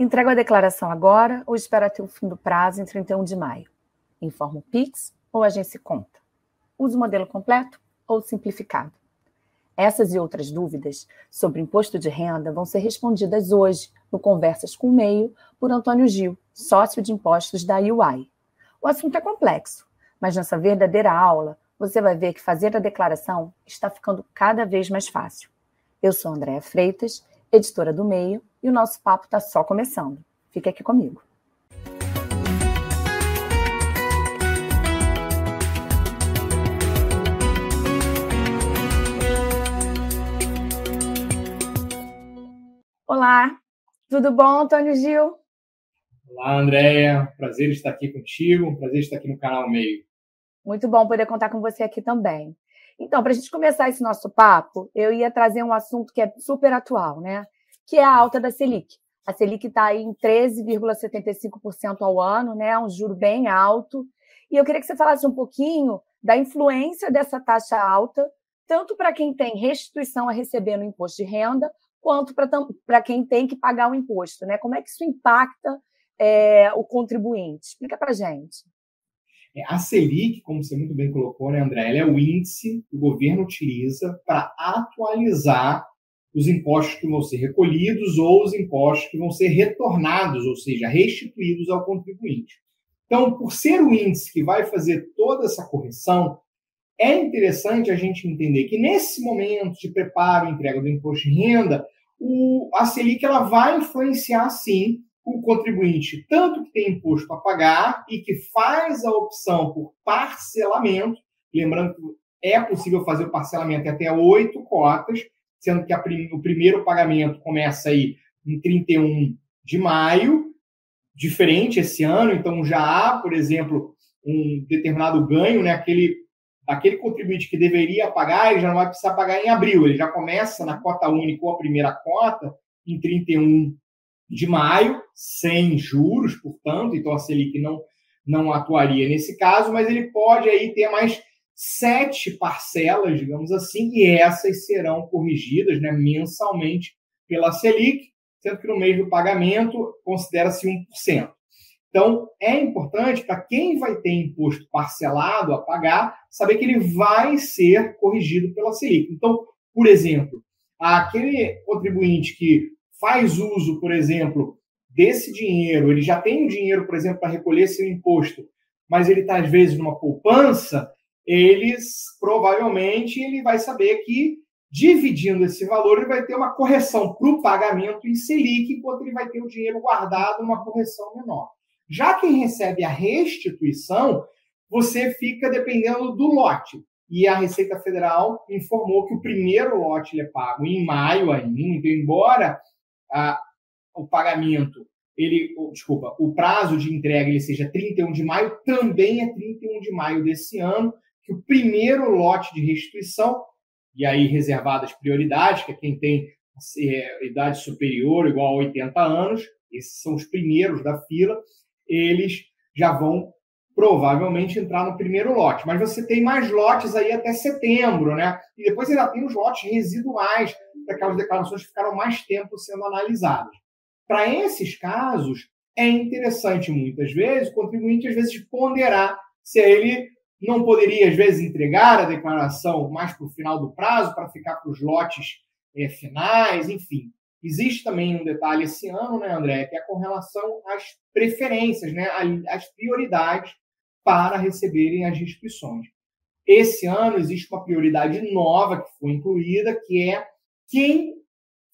Entrego a declaração agora ou espero até o fim do prazo em 31 de maio? Informo Pix ou agência conta? Uso modelo completo ou simplificado? Essas e outras dúvidas sobre imposto de renda vão ser respondidas hoje no Conversas com o Meio por Antônio Gil, sócio de impostos da UI. O assunto é complexo, mas nessa verdadeira aula você vai ver que fazer a declaração está ficando cada vez mais fácil. Eu sou Andréa Freitas, editora do Meio, e o nosso papo está só começando. Fique aqui comigo. Olá, tudo bom, Antônio Gil? Olá, Andréia. Prazer estar aqui contigo, prazer estar aqui no canal Meio. Muito bom poder contar com você aqui também. Então, para a gente começar esse nosso papo, eu ia trazer um assunto que é super atual, né? Que é a alta da Selic. A Selic está em 13,75% ao ano, né? Um juro bem alto. E eu queria que você falasse um pouquinho da influência dessa taxa alta, tanto para quem tem restituição a receber no imposto de renda, quanto para quem tem que pagar o imposto, né? Como é que isso impacta é, o contribuinte? Explica para gente. É, a Selic, como você muito bem colocou, né, André, ela é o índice que o governo utiliza para atualizar os impostos que vão ser recolhidos ou os impostos que vão ser retornados, ou seja, restituídos ao contribuinte. Então, por ser o índice que vai fazer toda essa correção, é interessante a gente entender que nesse momento de preparo e entrega do imposto de renda, o, a Selic ela vai influenciar sim o contribuinte, tanto que tem imposto a pagar e que faz a opção por parcelamento, lembrando que é possível fazer o parcelamento até oito cotas, sendo que a, o primeiro pagamento começa aí em 31 de maio, diferente esse ano, então já há, por exemplo, um determinado ganho, né? Aquele, aquele contribuinte que deveria pagar, ele já não vai precisar pagar em abril, ele já começa na cota única ou a primeira cota em 31 de maio, sem juros, portanto, então a Selic não, não atuaria nesse caso, mas ele pode aí ter mais sete parcelas, digamos assim, e essas serão corrigidas né, mensalmente pela Selic, sendo que no mês do pagamento considera-se 1%. Então, é importante para quem vai ter imposto parcelado a pagar, saber que ele vai ser corrigido pela Selic. Então, por exemplo, aquele contribuinte que faz uso, por exemplo, desse dinheiro, ele já tem o dinheiro, por exemplo, para recolher seu imposto, mas ele está, às vezes, numa poupança, eles provavelmente ele vai saber que dividindo esse valor ele vai ter uma correção para o pagamento em Selic, enquanto ele vai ter o dinheiro guardado numa correção menor. Já quem recebe a restituição, você fica dependendo do lote. E a Receita Federal informou que o primeiro lote é pago em maio ainda, então, embora a, o pagamento, ele, desculpa, o prazo de entrega ele seja 31 de maio, também é 31 de maio desse ano, que o primeiro lote de restituição, e aí reservadas prioridades, que é quem tem é, idade superior, igual a 80 anos, esses são os primeiros da fila, eles já vão provavelmente entrar no primeiro lote. Mas você tem mais lotes aí até setembro, né? E depois ainda tem os lotes residuais, aquelas declarações ficaram mais tempo sendo analisadas. Para esses casos, é interessante muitas vezes o contribuinte às vezes ponderar se ele não poderia, às vezes, entregar a declaração mais para o final do prazo, para ficar para os lotes é, finais, enfim. Existe também um detalhe esse ano, né, André, que é com relação às preferências, né, às prioridades para receberem as restituições. Esse ano existe uma prioridade nova que foi incluída, que é quem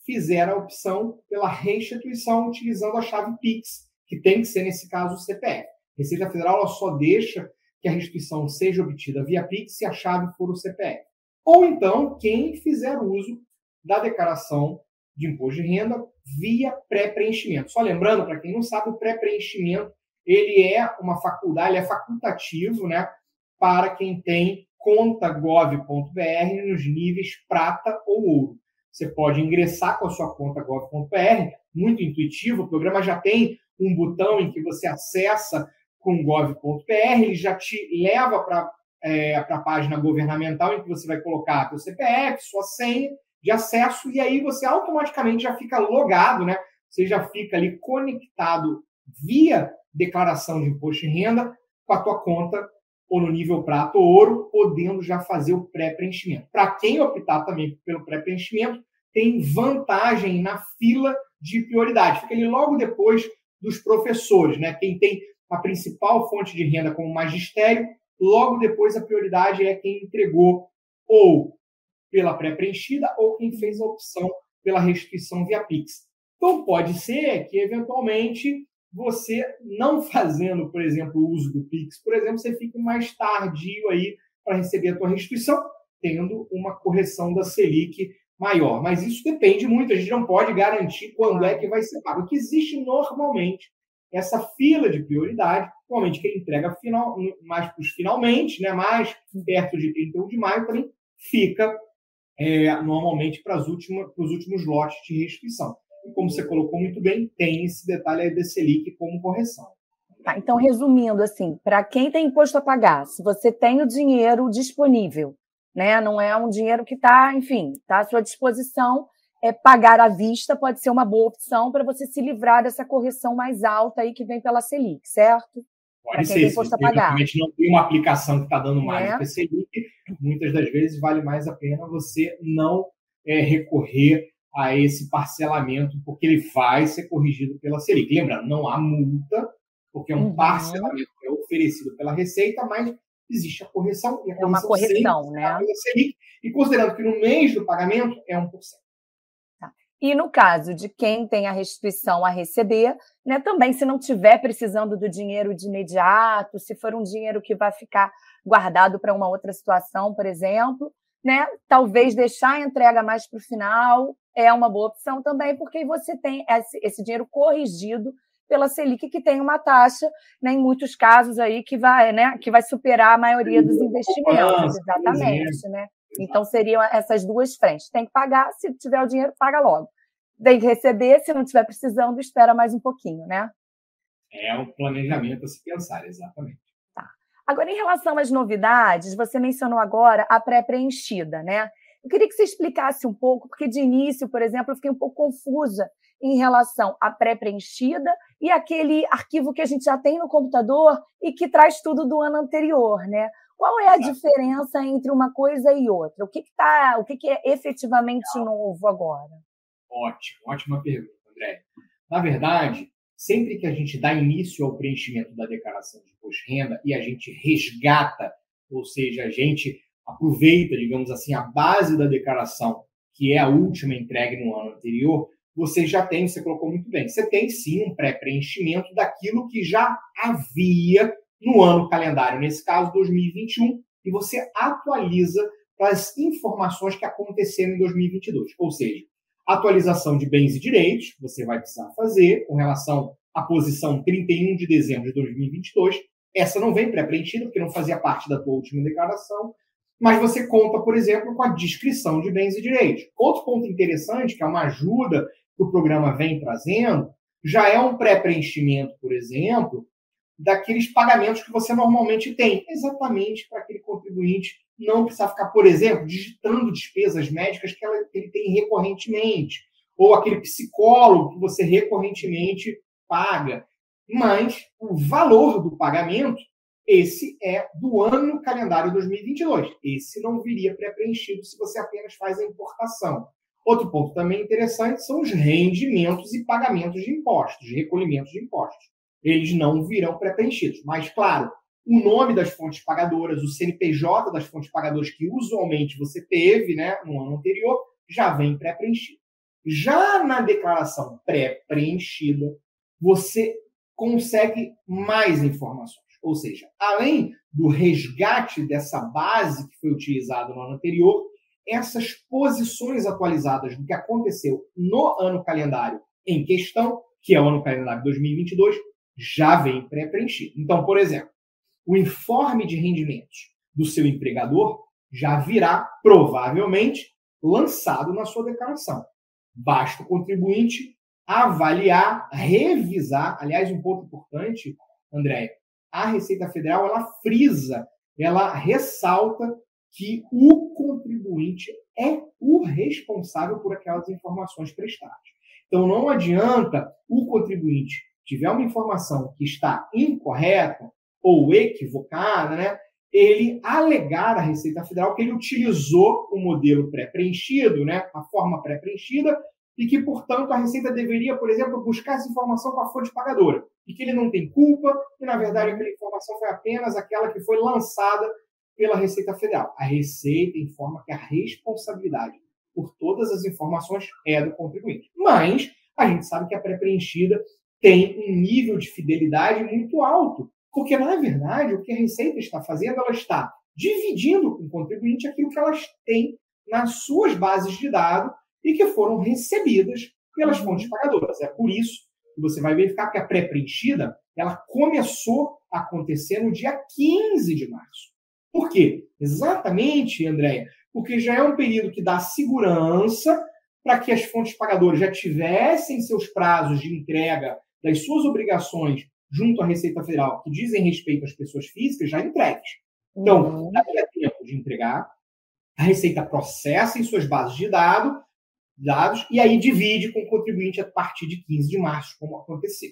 fizer a opção pela restituição utilizando a chave Pix, que tem que ser, nesse caso, o CPF. Receita Federal só deixa que a restituição seja obtida via Pix se a chave for o CPF. Ou então, quem fizer uso da declaração de imposto de renda via pré-preenchimento. Só lembrando, para quem não sabe, o pré-preenchimento ele é uma faculdade, é facultativo né, para quem tem conta gov.br nos níveis prata ou ouro. Você pode ingressar com a sua conta gov.br, muito intuitivo, o programa já tem um botão em que você acessa com gov.br, ele já te leva para é, a página governamental em que você vai colocar seu CPF, sua senha de acesso, e aí você automaticamente já fica logado, né? você já fica ali conectado via declaração de imposto de renda com a tua conta ou no nível prata ou ouro, podendo já fazer o pré-preenchimento. Para quem optar também pelo pré-preenchimento, tem vantagem na fila de prioridade. Fica ali logo depois dos professores, né? Quem tem a principal fonte de renda como magistério, logo depois a prioridade é quem entregou ou pela pré-preenchida ou quem fez a opção pela restituição via Pix. Então, pode ser que, eventualmente, você não fazendo, por exemplo, o uso do Pix, por exemplo, você fique mais tardio aí para receber a tua restituição, tendo uma correção da Selic maior. Mas isso depende muito, a gente não pode garantir quando é que vai ser pago. O que existe normalmente essa fila de prioridade, normalmente quem entrega final, mais para os finalmente, né, mais perto de 31 de maio, também fica é, normalmente para, as últimas, para os últimos lotes de restituição. E como você colocou muito bem, tem esse detalhe aí da Selic como correção. Tá, então, resumindo, assim, para quem tem imposto a pagar, se você tem o dinheiro disponível, né, não é um dinheiro que está, enfim, está à sua disposição, é, pagar à vista pode ser uma boa opção para você se livrar dessa correção mais alta aí que vem pela Selic, certo? Pode ser, se você realmente não tem uma aplicação que está dando mais é. que a Selic, muitas das vezes vale mais a pena você não é, recorrer a esse parcelamento, porque ele vai ser corrigido pela Selic. Lembrando, não há multa, porque é um uhum. parcelamento que é oferecido pela Receita, mas existe a correção. E a é uma correção, né? Selic, e considerando que no mês do pagamento é 1%. Tá. E no caso de quem tem a restituição a receber, né, também se não tiver precisando do dinheiro de imediato, se for um dinheiro que vai ficar guardado para uma outra situação, por exemplo, né, talvez deixar a entrega mais para o final é uma boa opção também, porque você tem esse, esse, dinheiro corrigido pela Selic, que tem uma taxa, né, em muitos casos aí, que vai, né, que vai superar a maioria dos investimentos. Exatamente, né? Então seriam essas duas frentes. Tem que pagar, se tiver o dinheiro, paga logo. Tem que receber, se não estiver precisando, espera mais um pouquinho, né? É um planejamento a se pensar, exatamente. Agora, em relação às novidades, você mencionou agora a pré-preenchida, né? Eu queria que você explicasse um pouco, porque de início, por exemplo, eu fiquei um pouco confusa em relação à pré-preenchida e aquele arquivo que a gente já tem no computador e que traz tudo do ano anterior, né? Qual é a diferença entre uma coisa e outra? O que, que, tá, o que, que é efetivamente novo agora? Ótimo, ótima pergunta, André. Na verdade, sempre que a gente dá início ao preenchimento da declaração de imposto de renda e a gente resgata, ou seja, a gente aproveita, digamos assim, a base da declaração, que é a última entregue no ano anterior, você já tem, você colocou muito bem, você tem sim um pré-preenchimento daquilo que já havia no ano calendário, nesse caso 2021, e você atualiza para as informações que aconteceram em 2022. Ou seja, Atualização de bens e direitos, você vai precisar fazer com relação à posição 31 de dezembro de 2022. Essa não vem pré-preenchida, porque não fazia parte da tua última declaração. Mas você conta, por exemplo, com a descrição de bens e direitos. Outro ponto interessante, que é uma ajuda que o programa vem trazendo, já é um pré-preenchimento, por exemplo, daqueles pagamentos que você normalmente tem, exatamente para aquele contribuinte não precisar ficar, por exemplo, digitando despesas médicas que ele tem recorrentemente, ou aquele psicólogo que você recorrentemente paga. Mas o valor do pagamento, esse é do ano calendário 2022. Esse não viria pré-preenchido se você apenas faz a importação. Outro ponto também interessante são os rendimentos e pagamentos de impostos, de recolhimento de impostos. Eles não virão pré-preenchidos. Mas, claro, o nome das fontes pagadoras, o CNPJ das fontes pagadoras que usualmente você teve né, no ano anterior, já vem pré-preenchido. Já na declaração pré-preenchida, você consegue mais informações. Ou seja, além do resgate dessa base que foi utilizada no ano anterior, essas posições atualizadas do que aconteceu no ano calendário em questão, que é o ano calendário 2022, já vem pré-preenchido. Então, por exemplo, o informe de rendimentos do seu empregador já virá, provavelmente, lançado na sua declaração. Basta o contribuinte avaliar, revisar. Aliás, um ponto importante, André, a Receita Federal ela frisa, ela ressalta que o contribuinte é o responsável por aquelas informações prestadas. Então não adianta o contribuinte tiver uma informação que está incorreta ou equivocada, né? Ele alegar à Receita Federal que ele utilizou o modelo pré-preenchido, né? A forma pré-preenchida e que, portanto, a Receita deveria, por exemplo, buscar essa informação com a fonte pagadora e que ele não tem culpa e, na verdade, aquela informação foi apenas aquela que foi lançada pela Receita Federal. A Receita informa que a responsabilidade por todas as informações é do contribuinte. Mas a gente sabe que a pré-preenchida tem um nível de fidelidade muito alto, porque, na verdade, o que a Receita está fazendo, ela está dividindo com o contribuinte aquilo que elas têm nas suas bases de dados e que foram recebidas pelas fontes pagadoras. É por isso que você vai verificar que a pré-preenchida ela começou a acontecer no dia 15 de março. Por quê? Exatamente, Andréia, porque já é um período que dá segurança para que as fontes pagadoras já tivessem seus prazos de entrega das suas obrigações junto à Receita Federal que dizem respeito às pessoas físicas já entregues. Então, uhum. daria tempo de entregar, a Receita processa em suas bases de dados, dados e aí divide com o contribuinte a partir de 15 de março, como aconteceu.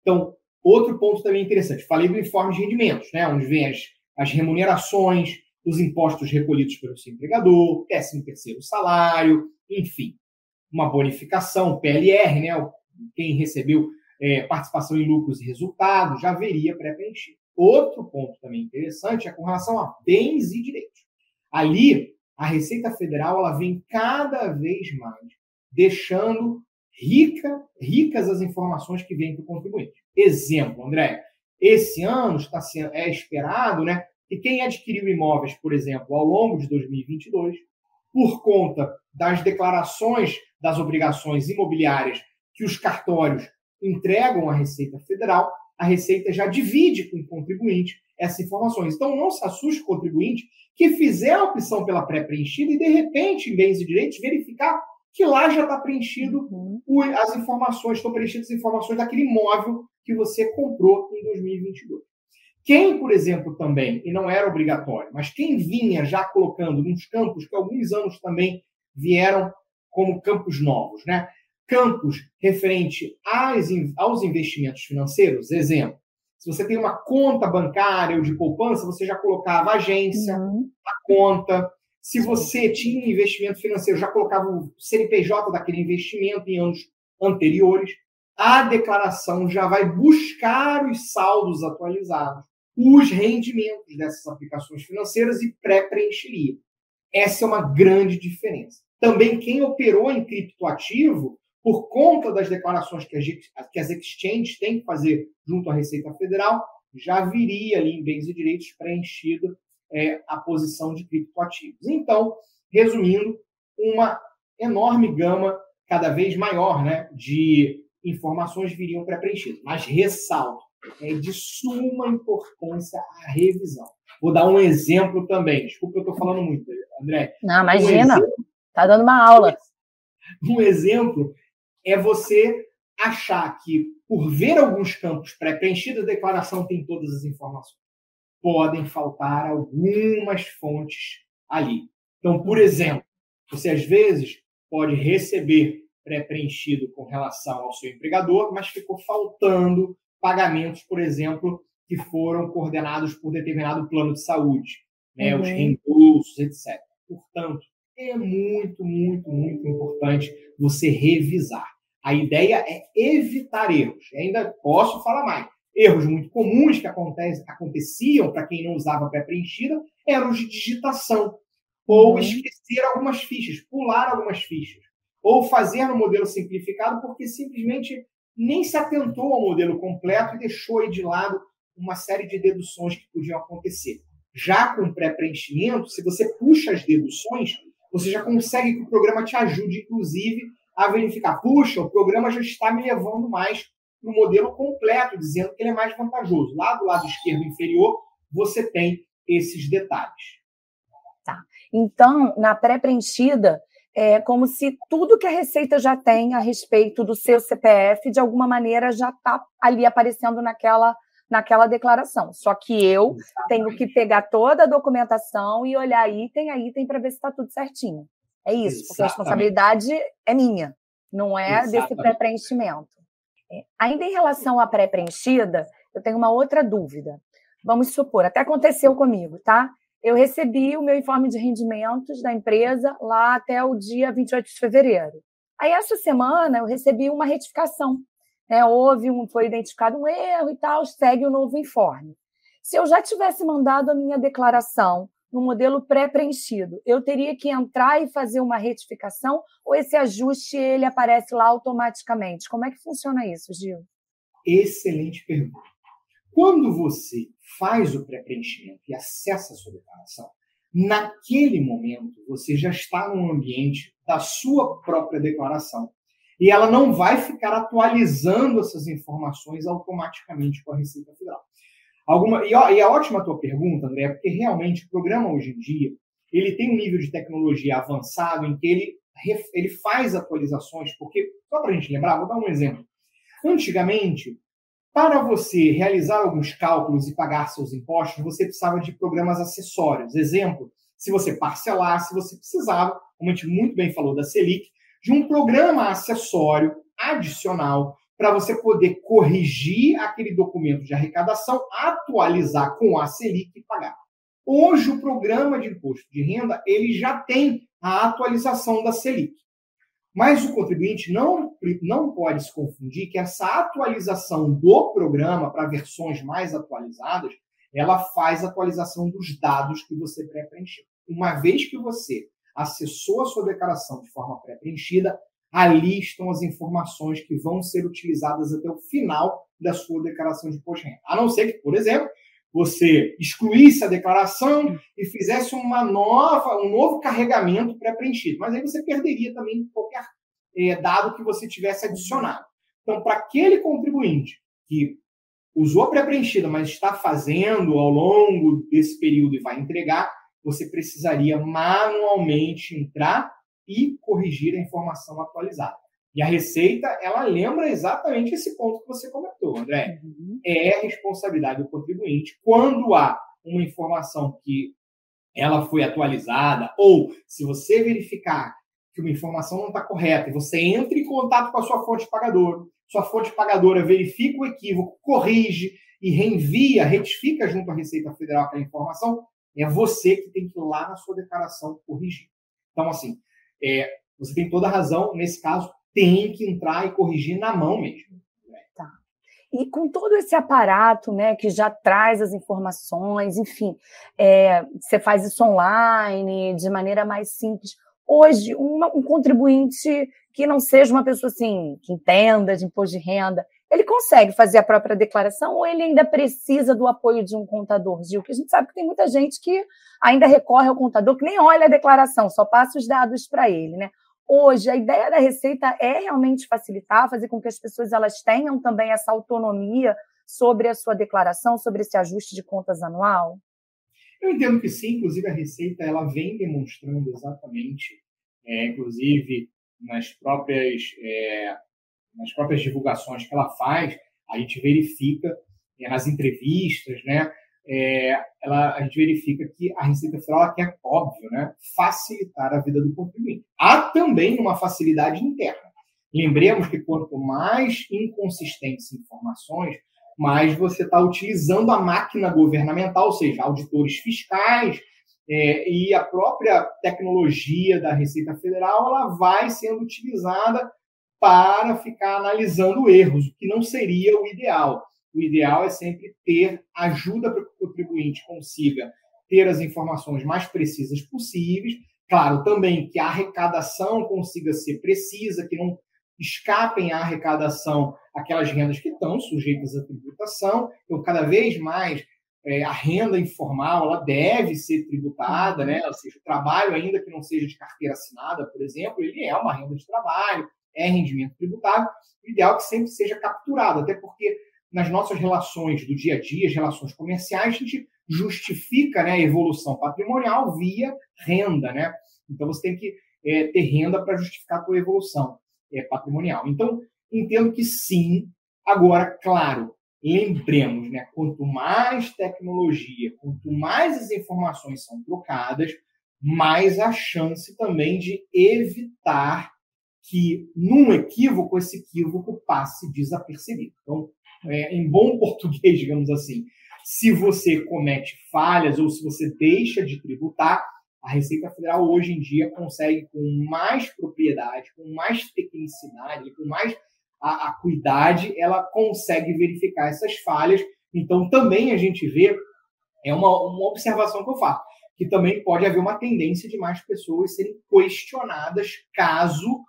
Então, outro ponto também interessante, falei do informe de rendimentos, né, onde vem as, as remunerações, os impostos recolhidos pelo seu empregador, 13 terceiro salário, enfim, uma bonificação, PLR, né, quem recebeu é, participação em lucros e resultados já veria pré-preenchido. Outro ponto também interessante é com relação a bens e direitos. Ali, a Receita Federal ela vem cada vez mais deixando rica, ricas as informações que vêm para o contribuinte. Exemplo, André, esse ano está sendo, é esperado né, que quem adquiriu imóveis, por exemplo, ao longo de 2022, por conta das declarações das obrigações imobiliárias que os cartórios entregam à Receita Federal, a Receita já divide com o contribuinte essas informações. Então, não se assuste o contribuinte que fizer a opção pela pré-preenchida e, de repente, em bens e direitos, verificar que lá já está preenchido uhum. as informações, estão preenchidas as informações daquele imóvel que você comprou em 2022. Quem, por exemplo, também, e não era obrigatório, mas quem vinha já colocando nos campos que alguns anos também vieram como campos novos, né? Campos referente aos investimentos financeiros, exemplo, se você tem uma conta bancária ou de poupança, você já colocava a agência, uhum. a conta. Se você tinha um investimento financeiro, já colocava o CNPJ daquele investimento em anos anteriores. A declaração já vai buscar os saldos atualizados, os rendimentos dessas aplicações financeiras e pré-preencheria. Essa é uma grande diferença. Também quem operou em criptoativo por conta das declarações que as, que as exchanges têm que fazer junto à Receita Federal, já viria ali em bens e direitos preenchido é, a posição de criptoativos. Então, resumindo, uma enorme gama, cada vez maior, né, de informações viriam pré-preenchidas. Mas ressalto, é de suma importância a revisão. Vou dar um exemplo também. Desculpa, eu estou falando muito, André. Não, imagina. Está um dando uma aula. Um exemplo é você achar que, por ver alguns campos pré-preenchidos, a declaração tem todas as informações. Podem faltar algumas fontes ali. Então, por exemplo, você às vezes pode receber pré-preenchido com relação ao seu empregador, mas ficou faltando pagamentos, por exemplo, que foram coordenados por determinado plano de saúde, né, uhum. os reembolsos, etc. Portanto, é muito, muito, muito importante você revisar. A ideia é evitar erros. E ainda posso falar mais. Erros muito comuns que aconteciam para quem não usava pré-preenchida eram os de digitação. Ou uhum. esquecer algumas fichas, pular algumas fichas. Ou fazer no modelo simplificado porque simplesmente nem se atentou ao modelo completo e deixou aí de lado uma série de deduções que podiam acontecer. Já com pré-preenchimento, se você puxa as deduções, você já consegue que o programa te ajude, inclusive, a verificar, puxa, o programa já está me levando mais para o modelo completo, dizendo que ele é mais vantajoso. Lá do lado esquerdo inferior, você tem esses detalhes. Tá. Então, na pré-preenchida, é como se tudo que a Receita já tem a respeito do seu CPF, de alguma maneira, já está ali aparecendo naquela, naquela declaração. Só que eu tenho que pegar toda a documentação e olhar item a item para ver se está tudo certinho. É isso, Exatamente. porque a responsabilidade é minha. não é Exatamente. desse pré-preenchimento. Ainda em relação à pré-preenchida, eu tenho uma outra dúvida. Vamos supor, até aconteceu comigo, tá? Eu recebi o meu informe de rendimentos da empresa lá até o dia 28 de fevereiro. Aí, essa semana, eu recebi uma retificação. Né? Houve um, foi identificado um erro e tal, segue o novo informe. Se eu já tivesse mandado a minha declaração no modelo pré-preenchido, eu teria que entrar e fazer uma retificação ou esse ajuste ele aparece lá automaticamente? Como é que funciona isso, Gil? Excelente pergunta. Quando você faz o pré-preenchimento e acessa a sua declaração, naquele momento você já está no ambiente da sua própria declaração. E ela não vai ficar atualizando essas informações automaticamente com a Receita Federal. Alguma, e, ó, e é ótima a tua pergunta, André, porque realmente o programa hoje em dia ele tem um nível de tecnologia avançado em que ele, ele faz atualizações, porque, só para a gente lembrar, vou dar um exemplo. Antigamente, para você realizar alguns cálculos e pagar seus impostos, você precisava de programas acessórios. Exemplo, se você parcelasse, você precisava, como a gente muito bem falou da Selic, de um programa acessório adicional para você poder corrigir aquele documento de arrecadação, atualizar com a Selic e pagar. Hoje o programa de imposto de renda ele já tem a atualização da Selic. Mas o contribuinte não, não pode se confundir que essa atualização do programa para versões mais atualizadas, ela faz atualização dos dados que você pré-preencheu. Uma vez que você acessou a sua declaração de forma pré-preenchida, ali estão as informações que vão ser utilizadas até o final da sua declaração de imposto de renda. A não ser que, por exemplo, você excluísse a declaração e fizesse uma nova, um novo carregamento pré-preenchido. Mas aí você perderia também qualquer é, dado que você tivesse adicionado. Então, para aquele contribuinte que usou pré-preenchida, mas está fazendo ao longo desse período e vai entregar, você precisaria manualmente entrar e corrigir a informação atualizada. E a Receita, ela lembra exatamente esse ponto que você comentou, André. Uhum. É responsabilidade do contribuinte quando há uma informação que ela foi atualizada, ou se você verificar que uma informação não está correta e você entra em contato com a sua fonte pagadora, sua fonte pagadora verifica o equívoco, corrige e reenvia, retifica junto à Receita Federal aquela informação, é você que tem que ir lá na sua declaração corrigir. Então, assim, é, você tem toda a razão. Nesse caso, tem que entrar e corrigir na mão mesmo. Tá. E com todo esse aparato, né, que já traz as informações, enfim, é, você faz isso online, de maneira mais simples. Hoje, uma, um contribuinte que não seja uma pessoa assim, que entenda de imposto de renda, ele consegue fazer a própria declaração ou ele ainda precisa do apoio de um contador, Gil? Porque a gente sabe que tem muita gente que ainda recorre ao contador, que nem olha a declaração, só passa os dados para ele, né? Hoje, a ideia da Receita é realmente facilitar, fazer com que as pessoas elas tenham também essa autonomia sobre a sua declaração, sobre esse ajuste de contas anual? Eu entendo que sim, inclusive a Receita ela vem demonstrando exatamente, é, inclusive nas próprias é, nas próprias divulgações que ela faz, a gente verifica é, nas entrevistas, né? É, ela, a gente verifica que a Receita Federal quer, óbvio, né, facilitar a vida do contribuinte. Há também uma facilidade interna. Lembremos que quanto mais inconsistentes informações, mais você está utilizando a máquina governamental, ou seja, auditores fiscais é, e a própria tecnologia da Receita Federal, ela vai sendo utilizada para ficar analisando erros, o que não seria o ideal. O ideal é sempre ter ajuda para que o contribuinte consiga ter as informações mais precisas possíveis. Claro, também que a arrecadação consiga ser precisa, que não escapem à arrecadação aquelas rendas que estão sujeitas à tributação. Então, cada vez mais é, a renda informal ela deve ser tributada, né? Ou seja, o trabalho, ainda que não seja de carteira assinada, por exemplo, ele é uma renda de trabalho é rendimento tributável, o ideal é que sempre seja capturado, até porque nas nossas relações do dia a dia, as relações comerciais, a gente justifica né, a evolução patrimonial via renda, né? Então você tem que é, ter renda para justificar a tua evolução é, patrimonial. Então, entendo que sim. Agora, claro, lembremos, né? Quanto mais tecnologia, quanto mais as informações são trocadas, mais a chance também de evitar que, num equívoco, esse equívoco passe desapercebido. Então, é, em bom português, digamos assim, se você comete falhas ou se você deixa de tributar, a Receita Federal hoje em dia consegue, com mais propriedade, com mais tecnicidade, com mais acuidade, ela consegue verificar essas falhas. Então, também a gente vê, é uma, uma observação que eu faço, que também pode haver uma tendência de mais pessoas serem questionadas caso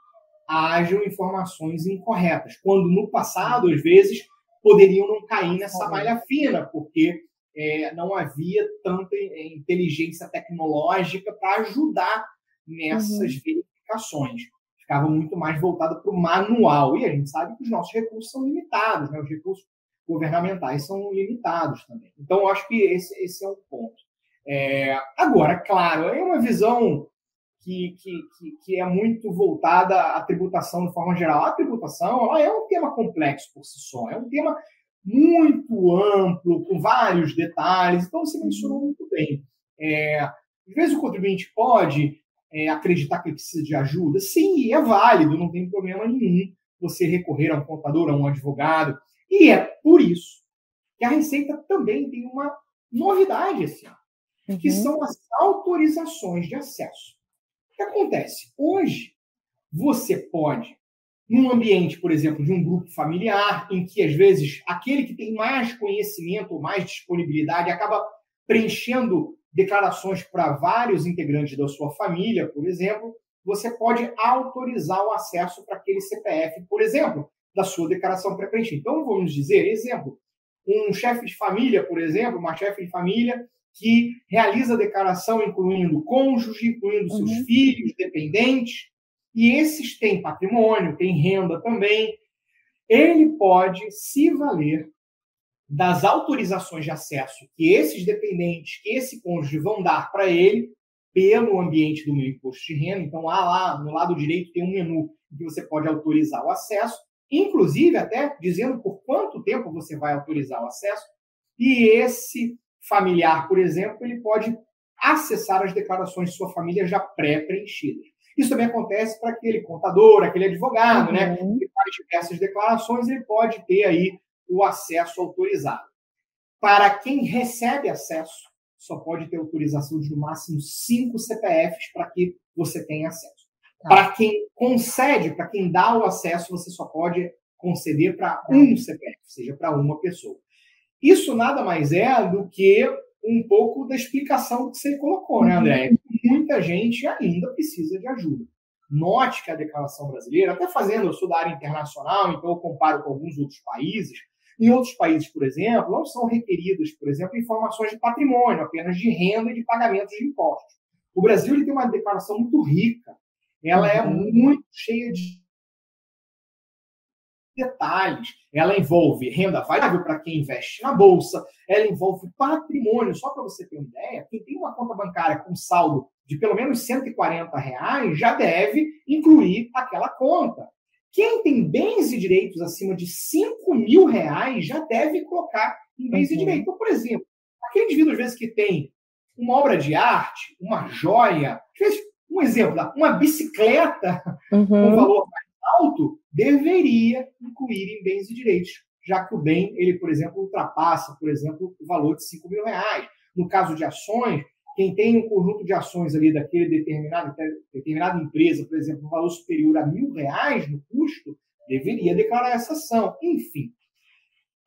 hajam informações incorretas, quando no passado, às vezes, poderiam não cair nessa malha fina, porque é, não havia tanta inteligência tecnológica para ajudar nessas uhum. verificações. Ficava muito mais voltado para o manual. E a gente sabe que os nossos recursos são limitados, né? os recursos governamentais são limitados também. Então, eu acho que esse, esse é um ponto. É, agora, claro, é uma visão que, que, que, é muito voltada à tributação de forma geral. A tributação é um tema complexo por si só, é um tema muito amplo, com vários detalhes, então você mencionou muito bem. É, às vezes o contribuinte pode é, acreditar que ele precisa de ajuda, sim, é válido, não tem problema nenhum você recorrer a um contador, a um advogado, e é por isso que a Receita também tem uma novidade esse ano, uhum. que são as autorizações de acesso. Que acontece? Hoje, você pode, num ambiente, por exemplo, de um grupo familiar, em que às vezes aquele que tem mais conhecimento, mais disponibilidade, acaba preenchendo declarações para vários integrantes da sua família, por exemplo, você pode autorizar o acesso para aquele CPF, por exemplo, da sua declaração pré-preenchida. Então, vamos dizer, exemplo, um chefe de família, por exemplo, uma chefe de família que realiza a declaração incluindo cônjuge, incluindo seus uhum. filhos, dependentes, e esses têm patrimônio, têm renda também, ele pode se valer das autorizações de acesso que esses dependentes, que esse cônjuge vão dar para ele pelo ambiente do meu imposto de renda. Então, lá, lá no lado direito tem um menu em que você pode autorizar o acesso, inclusive até dizendo por quanto tempo você vai autorizar o acesso. E esse familiar, por exemplo, ele pode acessar as declarações de sua família já pré-preenchidas. Isso também acontece para aquele contador, aquele advogado, né, uhum. né, que faz diversas declarações, ele pode ter aí o acesso autorizado. Para quem recebe acesso, só pode ter autorização de no máximo cinco CPFs para que você tenha acesso. Tá. Para quem concede, para quem dá o acesso, você só pode conceder para tá. um CPF, ou seja, para uma pessoa. Isso nada mais é do que um pouco da explicação que você colocou, né, André? Uhum. Muita gente ainda precisa de ajuda. Note que a declaração brasileira, até fazendo, eu sou da área internacional, então eu comparo com alguns outros países. Em outros países, por exemplo, não são requeridas, por exemplo, informações de patrimônio, apenas de renda e de pagamentos de impostos. O Brasil ele tem uma declaração muito rica, ela é uhum. muito cheia de detalhes. Ela envolve renda variável para quem investe na bolsa, ela envolve patrimônio. Só para você ter uma ideia, quem tem uma conta bancária com saldo de pelo menos 140 reais já deve incluir aquela conta. Quem tem bens e direitos acima de 5 mil reais já deve colocar em bens uhum. e direitos. Então, por exemplo, aquele indivíduo, às vezes, que tem uma obra de arte, uma joia, às vezes, um exemplo, uma bicicleta uhum. com valor mais alto, deveria incluir em bens e direitos, já que o bem, ele, por exemplo, ultrapassa, por exemplo, o valor de 5 mil reais. No caso de ações, quem tem um conjunto de ações ali daquele determinado, determinada empresa, por exemplo, um valor superior a mil reais no custo, deveria declarar essa ação. Enfim,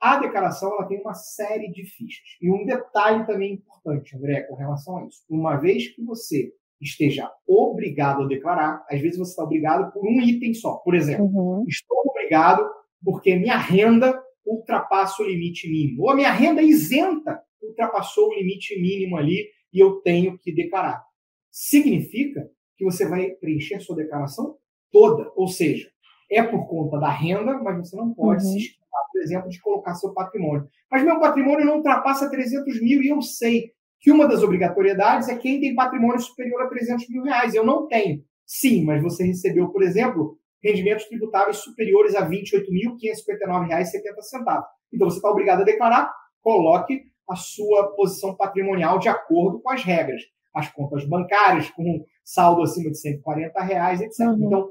a declaração ela tem uma série de fichas. E um detalhe também importante, André, com relação a isso. Uma vez que você esteja obrigado a declarar, às vezes você está obrigado por um item só. Por exemplo, uhum. estou obrigado porque minha renda ultrapassa o limite mínimo. Ou a minha renda isenta ultrapassou o limite mínimo ali e eu tenho que declarar. Significa que você vai preencher a sua declaração toda. Ou seja, é por conta da renda, mas você não pode uhum. se esquipar, por exemplo, de colocar seu patrimônio. Mas meu patrimônio não ultrapassa 300 mil e eu sei que uma das obrigatoriedades é quem tem patrimônio superior a 300 mil reais. Eu não tenho. Sim, mas você recebeu, por exemplo, rendimentos tributáveis superiores a R$ 28.559,70. Então, você está obrigado a declarar, coloque a sua posição patrimonial de acordo com as regras. As contas bancárias com saldo acima de 140 reais, etc. Uhum. Então,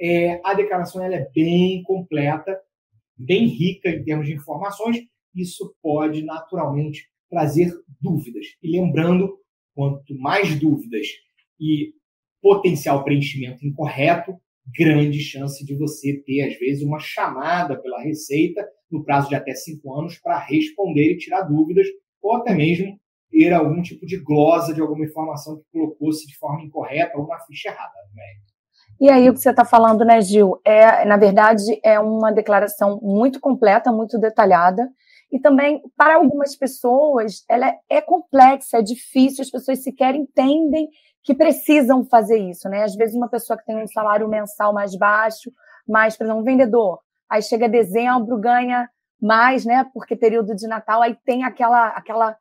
é, a declaração ela é bem completa, bem rica em termos de informações. Isso pode naturalmente trazer dúvidas. E lembrando, quanto mais dúvidas e potencial preenchimento incorreto, grande chance de você ter, às vezes, uma chamada pela Receita no prazo de até cinco anos para responder e tirar dúvidas, ou até mesmo ter algum tipo de glosa de alguma informação que colocou-se de forma incorreta ou na ficha errada. Né? E aí, o que você está falando, né, Gil? É, na verdade, é uma declaração muito completa, muito detalhada. E também, para algumas pessoas, ela é, complexa, é difícil, as pessoas sequer entendem que precisam fazer isso, né? Às vezes, uma pessoa que tem um salário mensal mais baixo, mais, por exemplo, um vendedor, aí chega dezembro, ganha mais, né? Porque período de Natal, aí tem aquela, aquela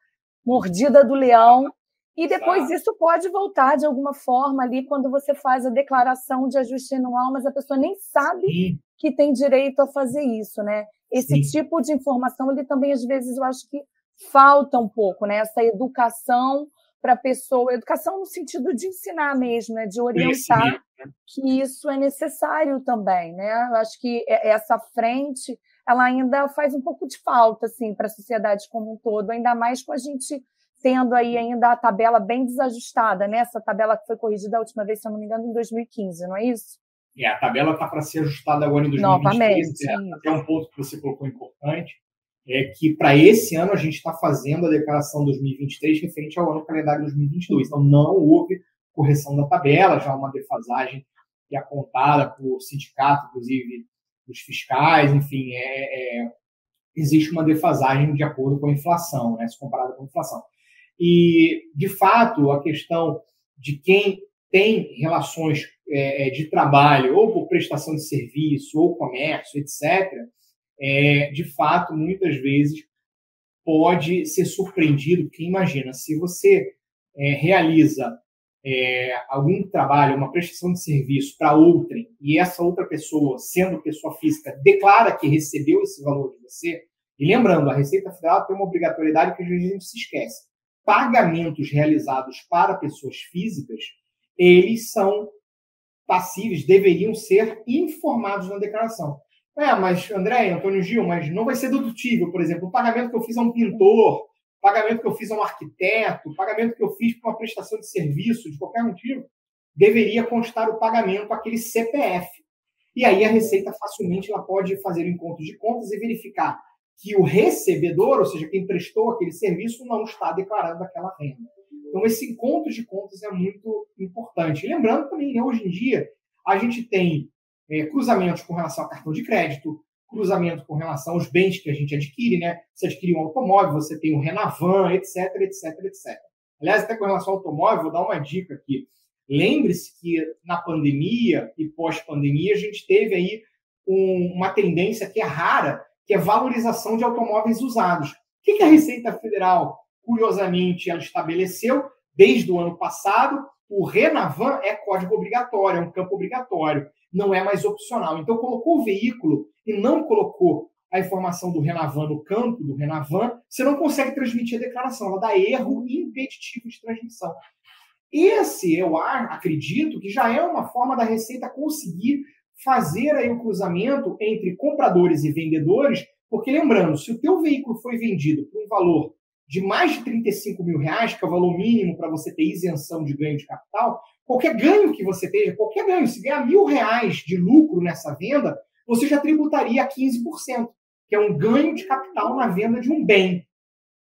mordida do leão e depois tá. isso pode voltar de alguma forma ali quando você faz a declaração de ajuste anual, mas a pessoa nem sabe Sim. Que tem direito a fazer isso, né? Esse Sim. tipo de informação, ele também às vezes eu acho que falta um pouco, né? Essa educação para a pessoa, educação no sentido de ensinar mesmo, né? De orientar né? que isso é necessário também, né? Eu acho que essa frente ela ainda faz um pouco de falta assim para a sociedade como um todo, ainda mais com a gente tendo aí ainda a tabela bem desajustada, né? Essa tabela que foi corrigida a última vez, se eu não me engano, em 2015, não é isso? É, a tabela está para ser ajustada agora em 2023. Novamente. É, um ponto que você colocou importante, é que para esse ano a gente está fazendo a declaração 2023 referente ao ano calendário 2022. Então não houve correção da tabela, já uma defasagem que é apontada por sindicato, inclusive dos fiscais, enfim, é, é, existe uma defasagem de acordo com a inflação, né, se comparado com a inflação. E, de fato, a questão de quem tem relações é, é, de trabalho, ou por prestação de serviço, ou comércio, etc., é, de fato, muitas vezes pode ser surpreendido, porque imagina, se você é, realiza é, algum trabalho, uma prestação de serviço para outrem, e essa outra pessoa, sendo pessoa física, declara que recebeu esse valor de você, e lembrando, a Receita Federal tem uma obrigatoriedade que a gente se esquece pagamentos realizados para pessoas físicas, eles são passíveis, deveriam ser informados na declaração. É, mas André, Antônio Gil, mas não vai ser dedutível, por exemplo, o pagamento que eu fiz a um pintor, pagamento que eu fiz a um arquiteto, pagamento que eu fiz para uma prestação de serviço, de qualquer motivo, deveria constar o pagamento aquele CPF. E aí a Receita facilmente ela pode fazer o encontro de contas e verificar que o recebedor, ou seja, quem prestou aquele serviço, não está declarando aquela renda. Então, esse encontro de contas é muito importante. Lembrando também, né, hoje em dia, a gente tem é, cruzamentos com relação ao cartão de crédito, cruzamento com relação aos bens que a gente adquire, né? Você adquire um automóvel, você tem um Renavan, etc, etc, etc. Aliás, até com relação ao automóvel, vou dar uma dica aqui. Lembre-se que na pandemia e pós-pandemia a gente teve aí um, uma tendência que é rara, que é valorização de automóveis usados. O que, a Receita Federal, curiosamente, ela estabeleceu desde o ano passado? O Renavan é código obrigatório, é um campo obrigatório, não é mais opcional. Então, colocou o veículo e não colocou a informação do Renavan no campo do Renavan, você não consegue transmitir a declaração, ela dá erro impeditivo de transmissão. Esse, eu acredito, que já é uma forma da Receita conseguir fazer aí o cruzamento entre compradores e vendedores, porque lembrando, se o teu veículo foi vendido por um valor de mais de 35 mil reais, que é o valor mínimo para você ter isenção de ganho de capital, qualquer ganho que você tenha, qualquer ganho, se ganhar mil reais de lucro nessa venda, você já tributaria 15%, que é um ganho de capital na venda de um bem.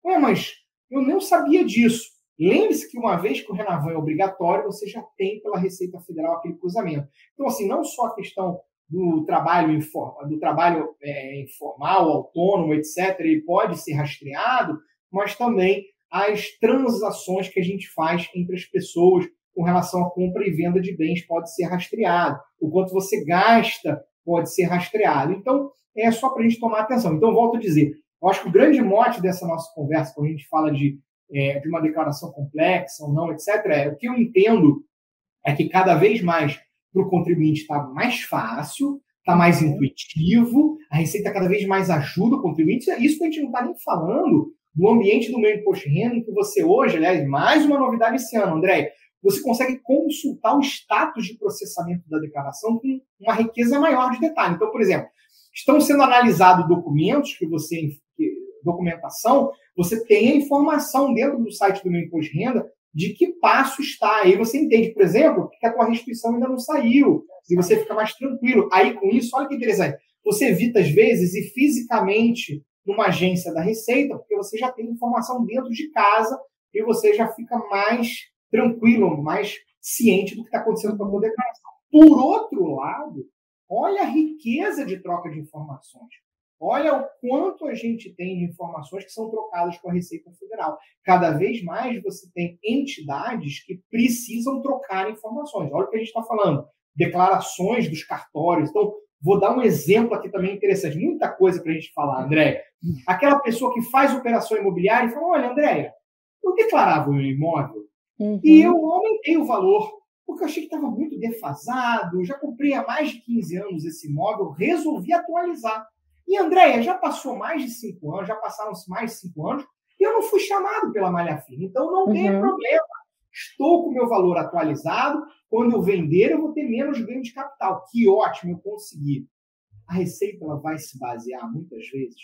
É, mas eu não sabia disso. Lembre-se que uma vez que o Renavan é obrigatório, você já tem pela Receita Federal aquele cruzamento. Então, assim, não só a questão do trabalho, informal, do trabalho é, informal, autônomo, etc., ele pode ser rastreado, mas também as transações que a gente faz entre as pessoas com relação à compra e venda de bens pode ser rastreado. O quanto você gasta pode ser rastreado. Então, é só para a gente tomar atenção. Então, volto a dizer, eu acho que o grande mote dessa nossa conversa, quando a gente fala de é, de uma declaração complexa ou não, etc. É, o que eu entendo é que cada vez mais para o contribuinte está mais fácil, está mais uhum. intuitivo, a Receita cada vez mais ajuda o contribuinte. Isso que a gente não está nem falando do ambiente do imposto de renda, em que você hoje, aliás, mais uma novidade esse ano, André, você consegue consultar o status de processamento da declaração com uma riqueza maior de detalhe. Então, por exemplo, estão sendo analisados documentos que você documentação, você tem a informação dentro do site do meu imposto de renda de que passo está. Aí você entende, por exemplo, que a tua ainda não saiu, e você fica mais tranquilo. Aí, com isso, olha que interessante. Você evita, às vezes, ir fisicamente numa agência da Receita, porque você já tem informação dentro de casa e você já fica mais tranquilo, mais ciente do que está acontecendo com a tua declaração. Por outro lado, olha a riqueza de troca de informações. Olha o quanto a gente tem de informações que são trocadas com a Receita Federal. Cada vez mais você tem entidades que precisam trocar informações. Olha o que a gente está falando. Declarações dos cartórios. Então, vou dar um exemplo aqui também interessante. Muita coisa para a gente falar, André. Aquela pessoa que faz operação imobiliária e fala: olha, Andréia, eu declarava o meu imóvel uhum. e eu aumentei o valor porque eu achei que estava muito defasado. Já comprei há mais de 15 anos esse imóvel, resolvi atualizar. E, Andréia, já passou mais de cinco anos, já passaram-se mais de cinco anos, e eu não fui chamado pela malha fina. Então, não uhum. tem problema. Estou com o meu valor atualizado. Quando eu vender, eu vou ter menos ganho de capital. Que ótimo, eu consegui. A receita ela vai se basear, muitas vezes,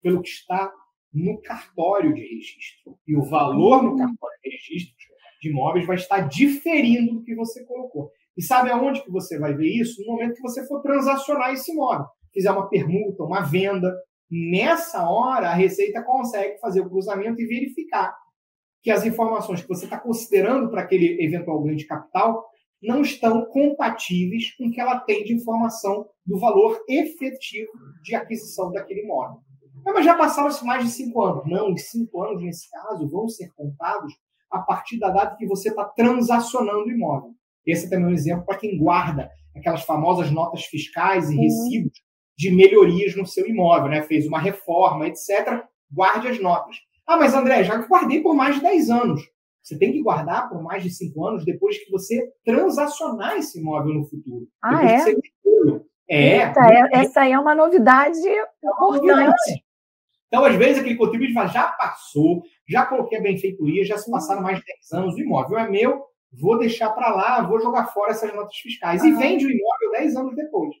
pelo que está no cartório de registro. E o valor no cartório de registro de imóveis vai estar diferindo do que você colocou. E sabe aonde que você vai ver isso? No momento que você for transacionar esse imóvel fizer uma permuta, uma venda, nessa hora a Receita consegue fazer o cruzamento e verificar que as informações que você está considerando para aquele eventual ganho de capital não estão compatíveis com o que ela tem de informação do valor efetivo de aquisição daquele imóvel. Mas já passaram-se mais de cinco anos. Não, os cinco anos, nesse caso, vão ser contados a partir da data que você está transacionando o imóvel. Esse é também um exemplo para quem guarda aquelas famosas notas fiscais e uhum. recibos de melhorias no seu imóvel, né? Fez uma reforma, etc. Guarde as notas. Ah, mas André, já guardei por mais de 10 anos. Você tem que guardar por mais de 5 anos depois que você transacionar esse imóvel no futuro. Ah, é? Você... É. É, essa aí é uma novidade importante. Então, às vezes, aquele contribuinte fala, já passou, já coloquei a benfeitoria, já se passaram mais de 10 anos, o imóvel é meu, vou deixar para lá, vou jogar fora essas notas fiscais. E vende o imóvel 10 anos depois.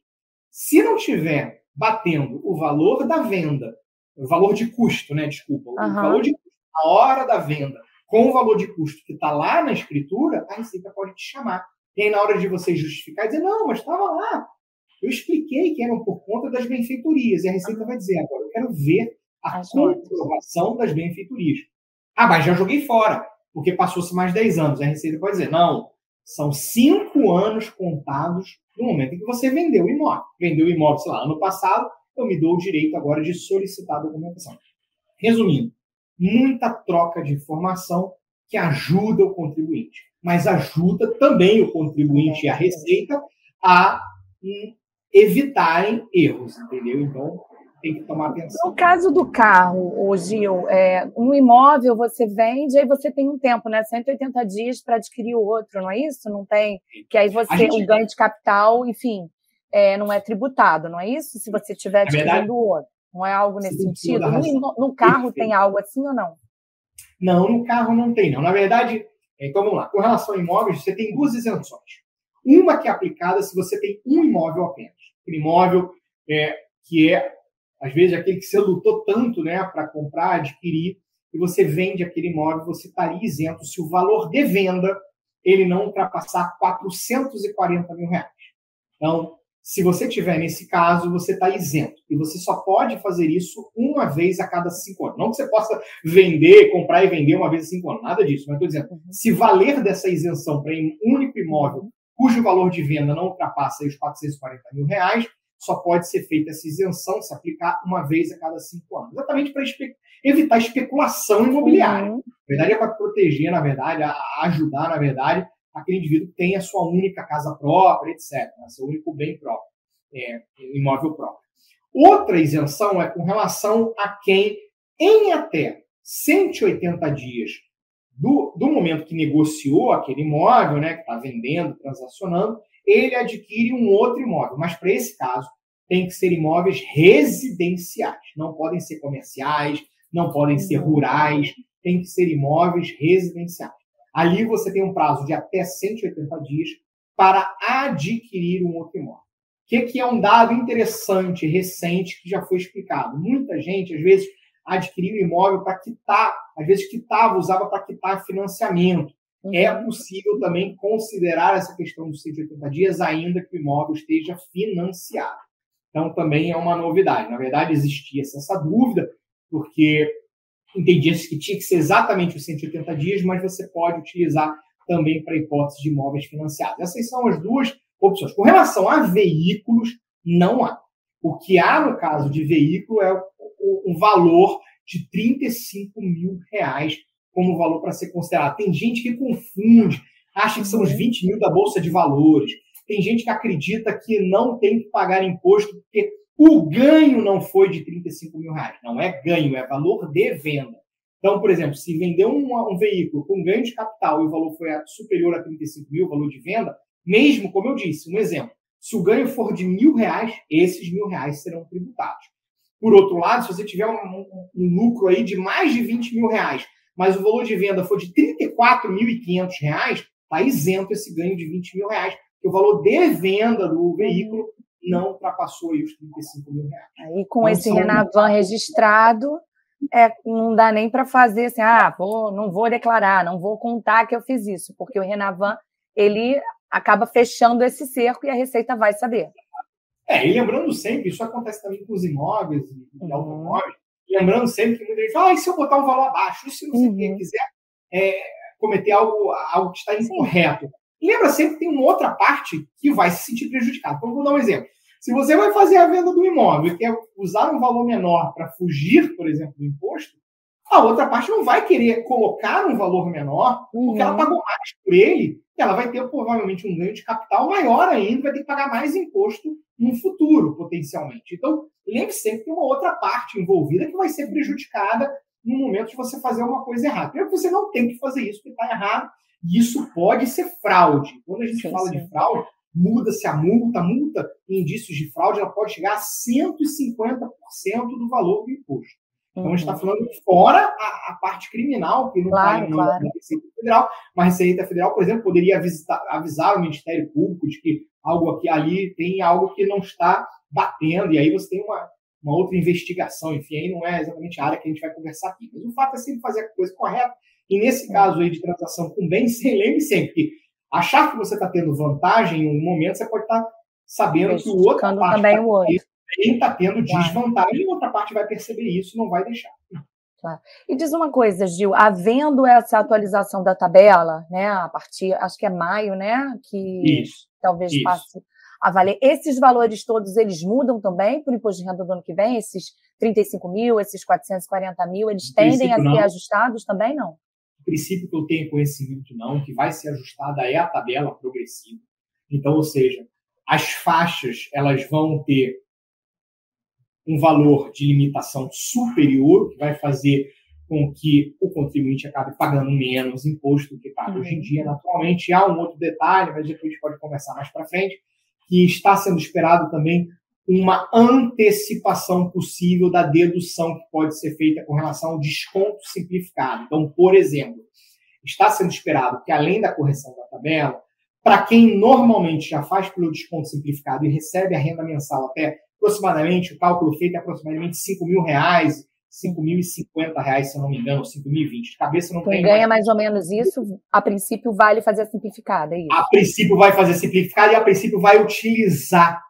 Se não tiver batendo o valor da venda, o valor de custo, né? Desculpa, uhum. o valor de custo, a hora da venda, com o valor de custo que está lá na escritura, a Receita pode te chamar. E aí, na hora de você justificar, dizer, não, mas estava lá. Eu expliquei que eram por conta das benfeitorias. E a Receita vai dizer, agora eu quero ver a comprovação das benfeitorias. Ah, mas já joguei fora, porque passou-se mais 10 anos. A Receita pode dizer, não, são cinco anos contados no momento em que você vendeu o imóvel. Vendeu o imóvel, sei lá, ano passado, eu me dou o direito agora de solicitar a documentação. Resumindo, muita troca de informação que ajuda o contribuinte, mas ajuda também o contribuinte e a Receita a hum, evitarem erros, entendeu? Então, tem que tomar atenção. No caso do carro, o Gil, é, um imóvel você vende, aí você tem um tempo, né? 180 dias para adquirir o outro, não é isso? Não tem. Que aí você, gente... o ganho de capital, enfim, é, não é tributado, não é isso? Se você estiver adquirindo o outro. Não é algo nesse sentido? No, no, carro tem algo assim ou não? Não, no carro não tem, não. Na verdade, então vamos lá. Com relação a imóveis, você tem duas isenções. Uma que é aplicada se você tem um imóvel apenas. Um imóvel é, que é às vezes aquele que você lutou tanto né, para comprar, adquirir, e você vende aquele imóvel, você estaria isento se o valor de venda ele não ultrapassar 440 mil reais. Então, se você tiver nesse caso, você está isento. E você só pode fazer isso uma vez a cada cinco anos. Não que você possa vender, comprar e vender uma vez a cinco anos, nada disso. Mas estou dizendo, uhum. se valer dessa isenção para um único imóvel cujo valor de venda não ultrapassa os 440 mil reais, só pode ser feita essa isenção, se aplicar uma vez a cada cinco anos. Exatamente para espe evitar especulação imobiliária. Uhum. Na verdade, é para proteger, na verdade, ajudar, na verdade, aquele indivíduo tem a sua única casa própria, etc., né? seu único bem próprio, é, imóvel próprio. Outra isenção é com relação a quem, em até 180 dias do, do momento que negociou aquele imóvel, né, que está vendendo, transacionando, ele adquire um outro imóvel. Mas para esse caso, tem que ser imóveis residenciais. Não podem ser comerciais, não podem ser uhum. rurais, tem que ser imóveis residenciais. Ali você tem um prazo de até 180 dias para adquirir um outro imóvel. O que, que é um dado interessante, recente, que já foi explicado? Muita gente, às vezes, adquiriu um imóvel para quitar, às vezes quitava, usava para quitar financiamento. Uhum. É possível também considerar essa questão dos 180 dias, ainda que o imóvel esteja financiado. Então, também é uma novidade. Na verdade, existia essa dúvida, porque entendia-se que tinha que ser exatamente os 180 dias, mas você pode utilizar também para hipótese de imóveis financiados. Essas são as duas opções. Com relação a veículos, não há. O que há no caso de veículo é o, o valor de 35 mil reais como valor para ser considerado. Tem gente que confunde, acha que são os 20 mil da Bolsa de Valores. Tem gente que acredita que não tem que pagar imposto porque o ganho não foi de 35 mil reais. Não é ganho, é valor de venda. Então, por exemplo, se vender um, um veículo com ganho de capital e o valor foi superior a 35 mil, valor de venda, mesmo, como eu disse, um exemplo, se o ganho for de mil reais, esses mil reais serão tributados. Por outro lado, se você tiver um, um, um lucro aí de mais de 20 mil reais, mas o valor de venda for de 34.500 reais, está isento esse ganho de 20 mil reais, porque o valor de venda do veículo não ultrapassou os 35 mil reais. Aí com então, esse Renavan registrado, é, não dá nem para fazer assim, ah, vou, não vou declarar, não vou contar que eu fiz isso, porque o Renavan, ele acaba fechando esse cerco e a Receita vai saber. É, e lembrando sempre, isso acontece também com os imóveis e uhum. automóveis, lembrando sempre que muita gente fala, ah, e se eu botar um valor abaixo, e se não uhum. quiser é, cometer algo, algo que está incorreto? Lembra sempre que tem uma outra parte que vai se sentir prejudicada. Então, vou dar um exemplo. Se você vai fazer a venda do imóvel e quer usar um valor menor para fugir, por exemplo, do imposto, a outra parte não vai querer colocar um valor menor, porque uhum. ela pagou mais por ele, e ela vai ter provavelmente um ganho de capital maior ainda, vai ter que pagar mais imposto no futuro, potencialmente. Então, lembre sempre que tem uma outra parte envolvida que vai ser prejudicada no momento de você fazer uma coisa errada. Primeiro, você não tem que fazer isso porque está errado, e isso pode ser fraude. Quando a gente sim, fala sim. de fraude, muda-se a multa, a multa em indícios de fraude, ela pode chegar a 150% do valor do imposto. Então, uhum. a gente está uhum. falando fora a, a, parte criminal, que não está claro, claro. na Receita Federal, mas a Receita Federal, por exemplo, poderia avisar, avisar o Ministério Público de que algo aqui ali tem algo que não está batendo, e aí você tem uma, uma outra investigação, enfim, aí não é exatamente a área que a gente vai conversar aqui. Mas o fato é sempre fazer a coisa correta, e nesse é. caso aí de transação com bens, lembre sempre que achar que você está tendo vantagem em um momento, você pode estar tá sabendo que o outro também tá o outro. está tendo desvantagem e outra parte vai perceber isso não vai deixar. Claro. E diz uma coisa, Gil, havendo essa atualização da tabela, né, a partir, acho que é maio, né, que isso, talvez isso. passe a valer, esses valores todos, eles mudam também para o imposto de renda do ano que vem? Esses 35 mil, esses 440 mil, eles tendem a ser não. ajustados também, não? Princípio que eu tenho conhecimento não, que vai ser ajustada é a tabela progressiva. Então, ou seja, as faixas elas vão ter um valor de limitação superior, que vai fazer com que o contribuinte acabe pagando menos imposto do que paga uhum. hoje em dia. Naturalmente, há um outro detalhe, mas depois a gente pode conversar mais para frente, que está sendo esperado também uma antecipação possível da dedução que pode ser feita com relação ao desconto simplificado. Então, por exemplo, está sendo esperado que, além da correção da tabela, para quem normalmente já faz pelo desconto simplificado e recebe a renda mensal até aproximadamente, o cálculo feito é aproximadamente 5 mil reais, 5.050 reais, se eu não me engano, 5.020. De cabeça não Quem tem. ganha mais ou menos isso, a princípio vale fazer a simplificada, é isso? A princípio vai fazer simplificada e a princípio vai utilizar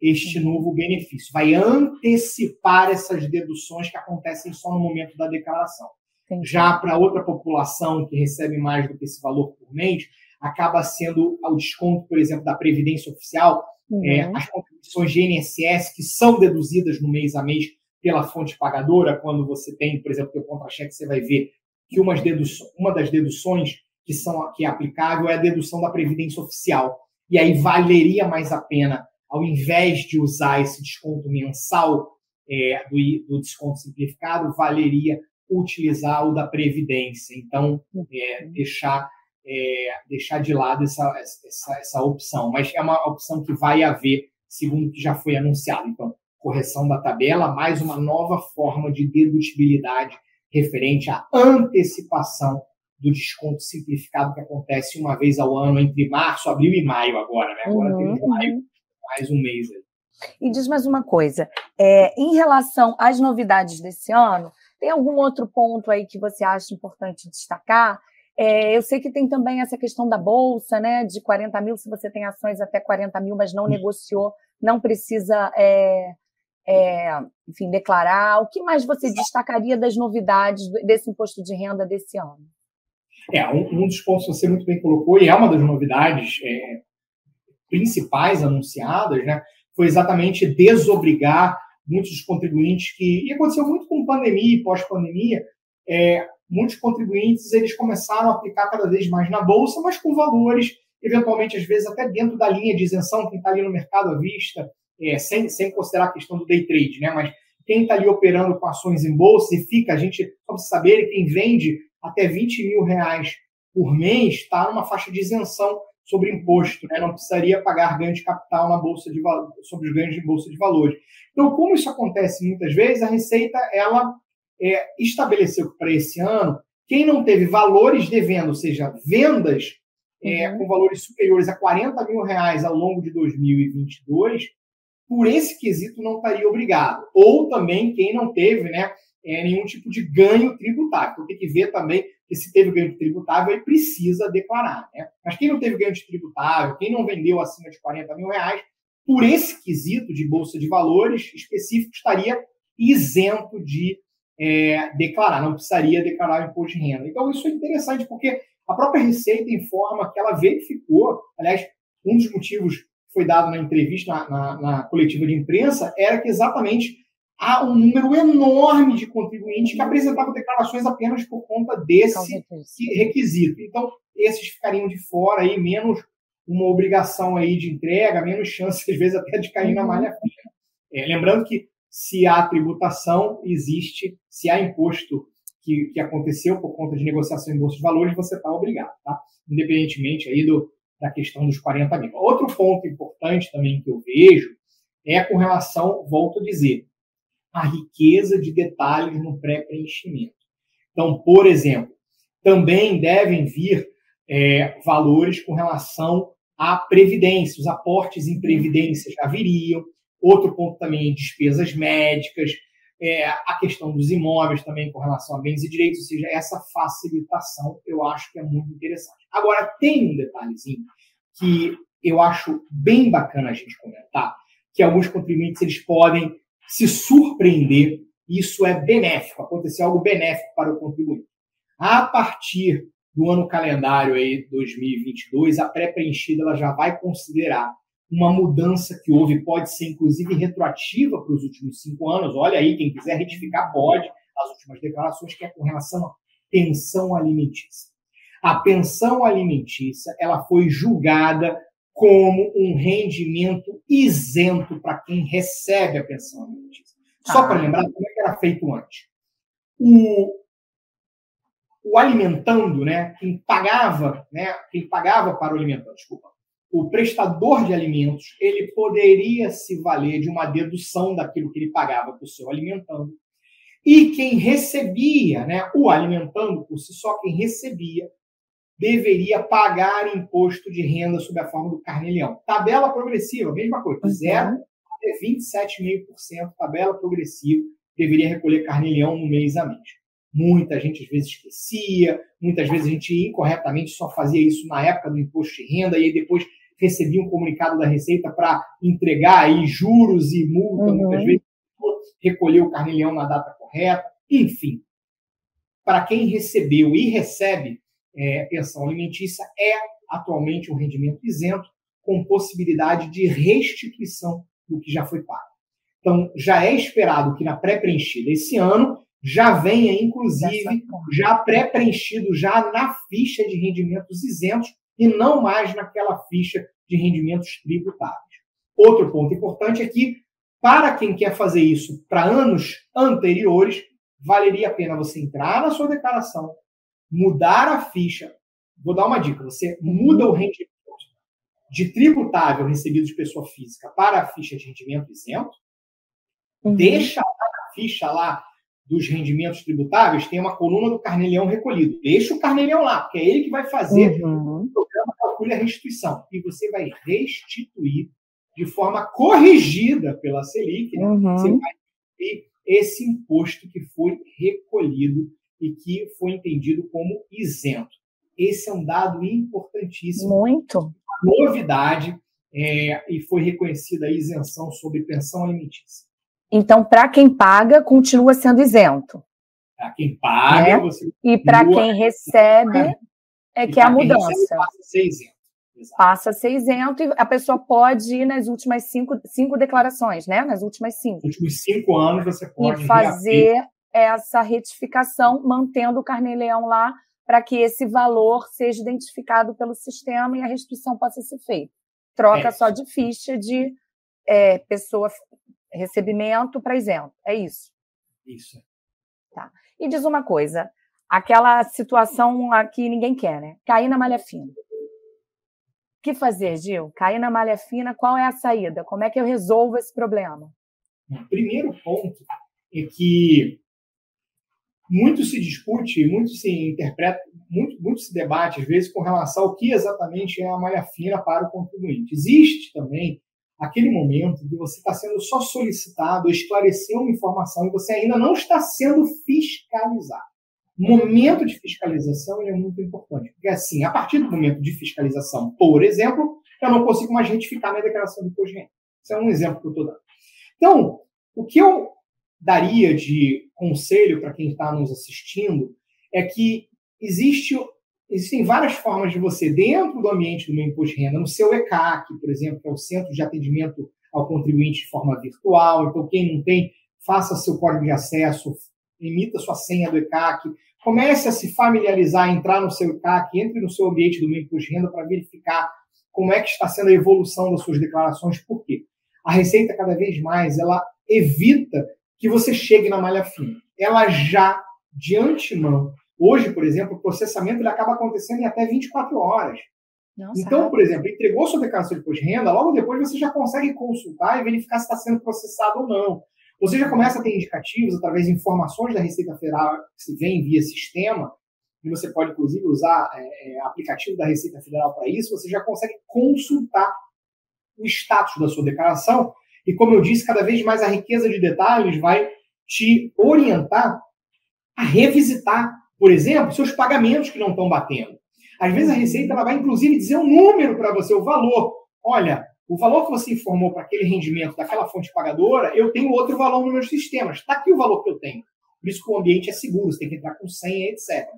este novo benefício, vai antecipar essas deduções que acontecem só no momento da declaração. Entendi. Já para outra população que recebe mais do que esse valor por mês, acaba sendo o desconto, por exemplo, da Previdência Oficial, uhum. é, as contribuições de INSS que são deduzidas no mês a mês pela fonte pagadora, quando você tem, por exemplo, o contra-cheque, você vai ver que uma das deduções que, são, que é aplicável é a dedução da Previdência Oficial. E aí valeria mais a pena ao invés de usar esse desconto mensal é, do, do, desconto simplificado, valeria utilizar o da Previdência. Então, é, deixar, é, deixar de lado essa, essa, essa opção. Mas é uma opção que vai haver, segundo o que já foi anunciado. Então, correção da tabela, mais uma nova forma de dedutibilidade referente à antecipação do desconto simplificado que acontece uma vez ao ano entre março, abril e maio agora, né? Agora uhum, temos maio. Mais um mês aí. E diz mais uma coisa, é, em relação às novidades desse ano, tem algum outro ponto aí que você acha importante destacar? É, eu sei que tem também essa questão da bolsa, né? De 40 mil, se você tem ações até 40 mil, mas não negociou, não precisa é, é, enfim, declarar? O que mais você destacaria das novidades desse imposto de renda desse ano? É, um, um dos pontos que você muito bem colocou, e é uma das novidades é, principais anunciadas, né, foi exatamente desobrigar muitos contribuintes que. E aconteceu muito com pandemia e pós-pandemia. É, muitos contribuintes eles começaram a aplicar cada vez mais na bolsa, mas com valores, eventualmente, às vezes, até dentro da linha de isenção, quem está ali no mercado à vista, é, sem, sem considerar a questão do day trade, né? Mas quem está ali operando com ações em bolsa e fica, a gente, para saber, quem vende até 20 mil reais por mês está numa faixa de isenção sobre imposto, né? não precisaria pagar ganho de capital na bolsa de sobre os ganhos de bolsa de valores. Então, como isso acontece muitas vezes, a Receita ela é, estabeleceu para esse ano quem não teve valores devendo, ou seja, vendas é, uhum. com valores superiores a 40 mil reais ao longo de 2022, por esse quesito não estaria obrigado. Ou também quem não teve né, é, nenhum tipo de ganho tributável. Então tem que ver também que se teve ganho tributável, ele precisa declarar. Né? Mas quem não teve ganho tributável, quem não vendeu acima de 40 mil reais, por esse quesito de bolsa de valores específico, estaria isento de é, declarar, não precisaria declarar o imposto de renda. Então, isso é interessante, porque a própria Receita informa que ela verificou, aliás, um dos motivos foi dado na entrevista, na, na, na coletiva de imprensa, era que exatamente há um número enorme de contribuintes que apresentavam declarações apenas por conta desse requisito. Então, esses ficariam de fora aí, menos uma obrigação aí de entrega, menos chance, às vezes, até de cair na uhum. malha fina. É, lembrando que se há tributação, existe, se há imposto que, que aconteceu por conta de negociação em bolsa de valores, você está obrigado, tá? Independentemente aí do, da questão dos 40 mil. Outro ponto importante também que eu vejo é com relação, volto a dizer, a riqueza de detalhes no pré-preenchimento. Então, por exemplo, também devem vir é, valores com relação à previdência, os aportes em previdência já viriam. Outro ponto também é despesas médicas, é, a questão dos imóveis também com relação a bens e direitos, ou seja, essa facilitação eu acho que é muito interessante. Agora, tem um detalhezinho que eu acho bem bacana a gente comentar, que alguns contribuintes eles podem se surpreender, isso é benéfico, acontecer algo benéfico para o contribuinte. A partir do ano calendário aí 2022, a pré-preenchida ela já vai considerar uma mudança que houve, pode ser inclusive retroativa para os últimos cinco anos. Olha aí, quem quiser retificar pode as últimas declarações que é com relação à pensão alimentícia. A pensão alimentícia ela foi julgada como um rendimento isento para quem recebe a pensão alimentícia. Só para ah. lembrar como é que era feito antes. O, o alimentando, né, quem pagava, né, quem pagava para o alimentando, desculpa, o prestador de alimentos, ele poderia se valer de uma dedução daquilo que ele pagava para o seu alimentando. E quem recebia, né, o alimentando por si só, quem recebia, deveria pagar imposto de renda sob a forma do carnê-leão. Tabela progressiva, mesma coisa, de 0 uhum. até 27,5%, tabela progressiva, deveria recolher carnê-leão no mês a mês. Muita gente às vezes esquecia, muitas vezes a gente incorretamente só fazia isso na época do imposto de renda e aí depois recebia um comunicado da Receita para entregar aí juros e multa, uhum. muitas vezes recolher o carnê-leão na data correta. Enfim, para quem recebeu e recebe é, pensão alimentícia, é atualmente um rendimento isento, com possibilidade de restituição do que já foi pago. Então, já é esperado que na pré-preenchida esse ano já venha, inclusive, já pré-preenchido já na ficha de rendimentos isentos e não mais naquela ficha de rendimentos tributáveis. Outro ponto importante é que, para quem quer fazer isso para anos anteriores, valeria a pena você entrar na sua declaração, mudar a ficha. Vou dar uma dica: você muda o rendimento de tributável recebido de pessoa física para a ficha de rendimento isento, uhum. deixa na ficha lá dos rendimentos tributáveis, tem uma coluna do carnelião recolhido. Deixa o carnelião lá, porque é ele que vai fazer uhum. o programa calcule a restituição. E você vai restituir de forma corrigida pela Selic, né? uhum. você vai restituir esse imposto que foi recolhido e que foi entendido como isento. Esse é um dado importantíssimo. Muito. Novidade, é, e foi reconhecida a isenção sobre pensão alimentícia. Então, para quem paga, continua sendo isento. Para quem paga, é? você E para quem recebe, é que é a mudança. Recebe, passa a ser isento. Exato. Passa a ser isento e a pessoa pode ir nas últimas cinco, cinco declarações, né? Nas últimas cinco. Nos últimos cinco anos você pode. E fazer reabrir. Essa retificação, mantendo o carnê-leão lá, para que esse valor seja identificado pelo sistema e a restituição possa ser feita. Troca é. só de ficha de é, pessoa recebimento para isento. É isso. Isso. Tá. E diz uma coisa: aquela situação que ninguém quer, né? Cair na malha fina. O que fazer, Gil? Cair na malha fina, qual é a saída? Como é que eu resolvo esse problema? O primeiro ponto é que muito se discute, muito se interpreta, muito, muito se debate, às vezes, com relação ao que exatamente é a malha fina para o contribuinte. Existe também aquele momento que você está sendo só solicitado a esclarecer uma informação e você ainda não está sendo fiscalizado. O momento de fiscalização é muito importante, porque assim, a partir do momento de fiscalização, por exemplo, eu não consigo mais retificar minha declaração de imposto de renda. Isso é um exemplo que eu estou dando. Então, o que eu daria de conselho para quem está nos assistindo é que existe existem várias formas de você, dentro do ambiente do meu imposto de renda, no seu ECAC, por exemplo, que é o Centro de Atendimento ao Contribuinte de forma virtual. Então, quem não tem, faça seu código de acesso, emita sua senha do ECAC, comece a se familiarizar, entrar no seu ECAC, entre no seu ambiente do meu imposto de renda para verificar como é que está sendo a evolução das suas declarações. Por quê? A Receita, cada vez mais, ela evita que você chegue na malha fina. Ela já, de antemão, Hoje, por exemplo, o processamento ele acaba acontecendo em até 24 horas. Então, por exemplo, entregou sua declaração de imposto de renda, logo depois você já consegue consultar e verificar se está sendo processado ou não. Você já começa a ter indicativos através de informações da Receita Federal que se vem via sistema, e você pode, inclusive, usar é, é, aplicativo da Receita Federal para isso, você já consegue consultar o status da sua declaração. E, como eu disse, cada vez mais a riqueza de detalhes vai te orientar a revisitar por exemplo, seus pagamentos que não estão batendo. Às vezes a Receita ela vai, inclusive, dizer um número para você, o valor. Olha, o valor que você informou para aquele rendimento daquela fonte pagadora, eu tenho outro valor nos meus sistemas. Está aqui o valor que eu tenho. Por isso que o ambiente é seguro, você tem que entrar com senha, etc.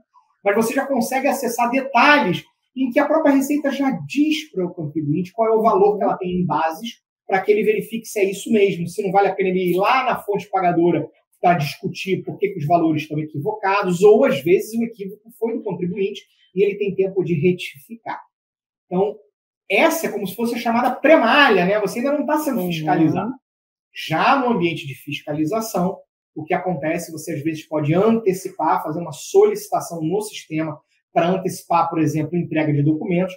Mas você já consegue acessar detalhes em que a própria Receita já diz para o contribuinte qual é o valor que ela tem em bases para que ele verifique se é isso mesmo, se não vale a pena ele ir lá na fonte pagadora para discutir por que, que, os valores estão equivocados, ou às vezes o equívoco foi do contribuinte e ele tem tempo de retificar. Então, essa é como se fosse a chamada pré-malha, né? Você ainda não está sendo uhum. fiscalizado. Já no ambiente de fiscalização, o que acontece, você às vezes pode antecipar, fazer uma solicitação no sistema para antecipar, por exemplo, entrega de documentos.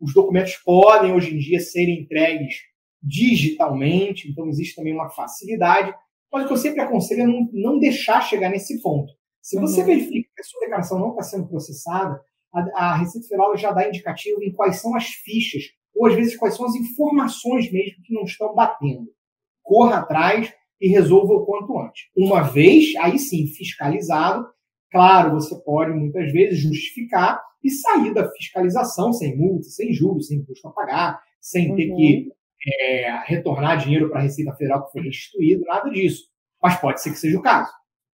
Os documentos podem, hoje em dia, serem entregues digitalmente, então existe também uma facilidade. Mas o que eu sempre aconselho é não, não deixar chegar nesse ponto. Se você uhum. verifica que a sua declaração não está sendo processada, a, a Receita Federal já dá indicativo em quais são as fichas, ou às vezes quais são as informações mesmo que não estão batendo. Corra atrás e resolva o quanto antes. Uma vez, aí sim, fiscalizado, claro, você pode muitas vezes justificar e sair da fiscalização sem multa, sem juros, sem imposto a pagar, sem uhum. ter que é, retornar dinheiro para a Receita Federal que foi restituído, nada disso. Mas pode ser que seja o caso.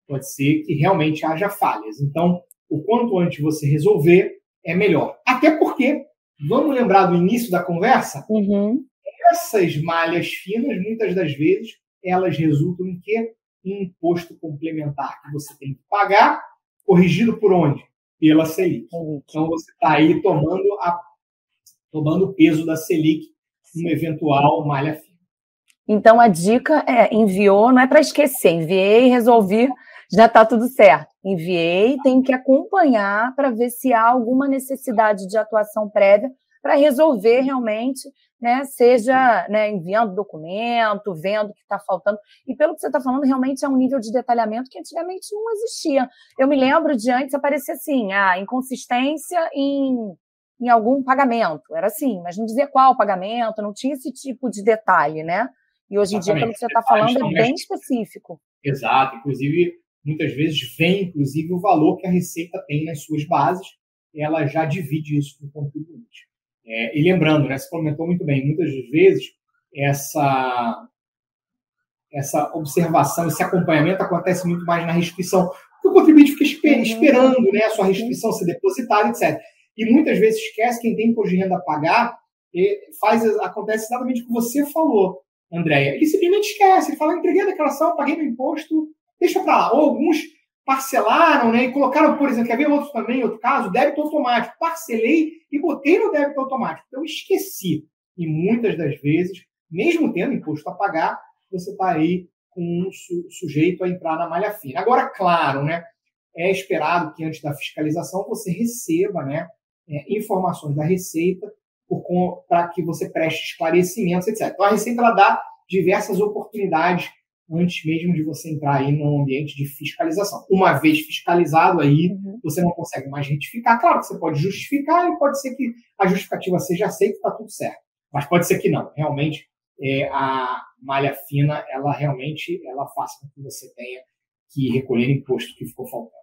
Pode ser que realmente haja falhas. Então, o quanto antes você resolver, é melhor. Até porque, vamos lembrar do início da conversa, uhum. essas malhas finas, muitas das vezes, elas resultam em quê? Em imposto complementar que você tem que pagar, corrigido por onde? Pela Selic. Então, você está aí tomando, a, tomando o peso da Selic uma eventual malha fina. Então a dica é enviou, não é para esquecer, enviei, resolvi, já está tudo certo. Enviei, tem que acompanhar para ver se há alguma necessidade de atuação prévia para resolver realmente, né, seja né, enviando documento, vendo o que está faltando. E pelo que você está falando, realmente é um nível de detalhamento que antigamente não existia. Eu me lembro de antes aparecer assim, a inconsistência em, em algum pagamento. Era assim, mas não dizia qual pagamento, não tinha esse tipo de detalhe, né? E hoje em dia, pelo que você está falando, é bem específico. Exato. Inclusive, muitas vezes vem, inclusive, o valor que a Receita tem nas suas bases, ela já divide isso com o contribuinte. É, e lembrando, né, você comentou muito bem, muitas vezes essa, essa observação, esse acompanhamento acontece muito mais na restituição, porque o contribuinte fica uhum. esperando né, a sua restituição ser depositada, etc. E muitas vezes esquece quem tem imposto de renda a pagar, faz, acontece exatamente o que você falou, Andréia. Ele simplesmente esquece, ele fala, entreguei a declaração, paguei meu imposto, deixa para lá. Ou alguns parcelaram, né, e colocaram, por exemplo, quer ver outro também, outro caso, débito automático. Parcelei e botei no débito automático. Então, esqueci. E muitas das vezes, mesmo tendo imposto a pagar, você está aí com um su sujeito a entrar na malha fina. Agora, claro, né, é esperado que antes da fiscalização você receba né, é, informações da Receita para que você preste esclarecimentos, etc. Então, a Receita ela dá diversas oportunidades antes mesmo de você entrar aí no ambiente de fiscalização. Uma vez fiscalizado aí, uhum. você não consegue mais retificar. Claro que você pode justificar e pode ser que a justificativa seja aceita e está tudo certo. Mas pode ser que não. Realmente, é, a malha fina, ela realmente ela faça com que você tenha que recolher imposto que ficou faltando.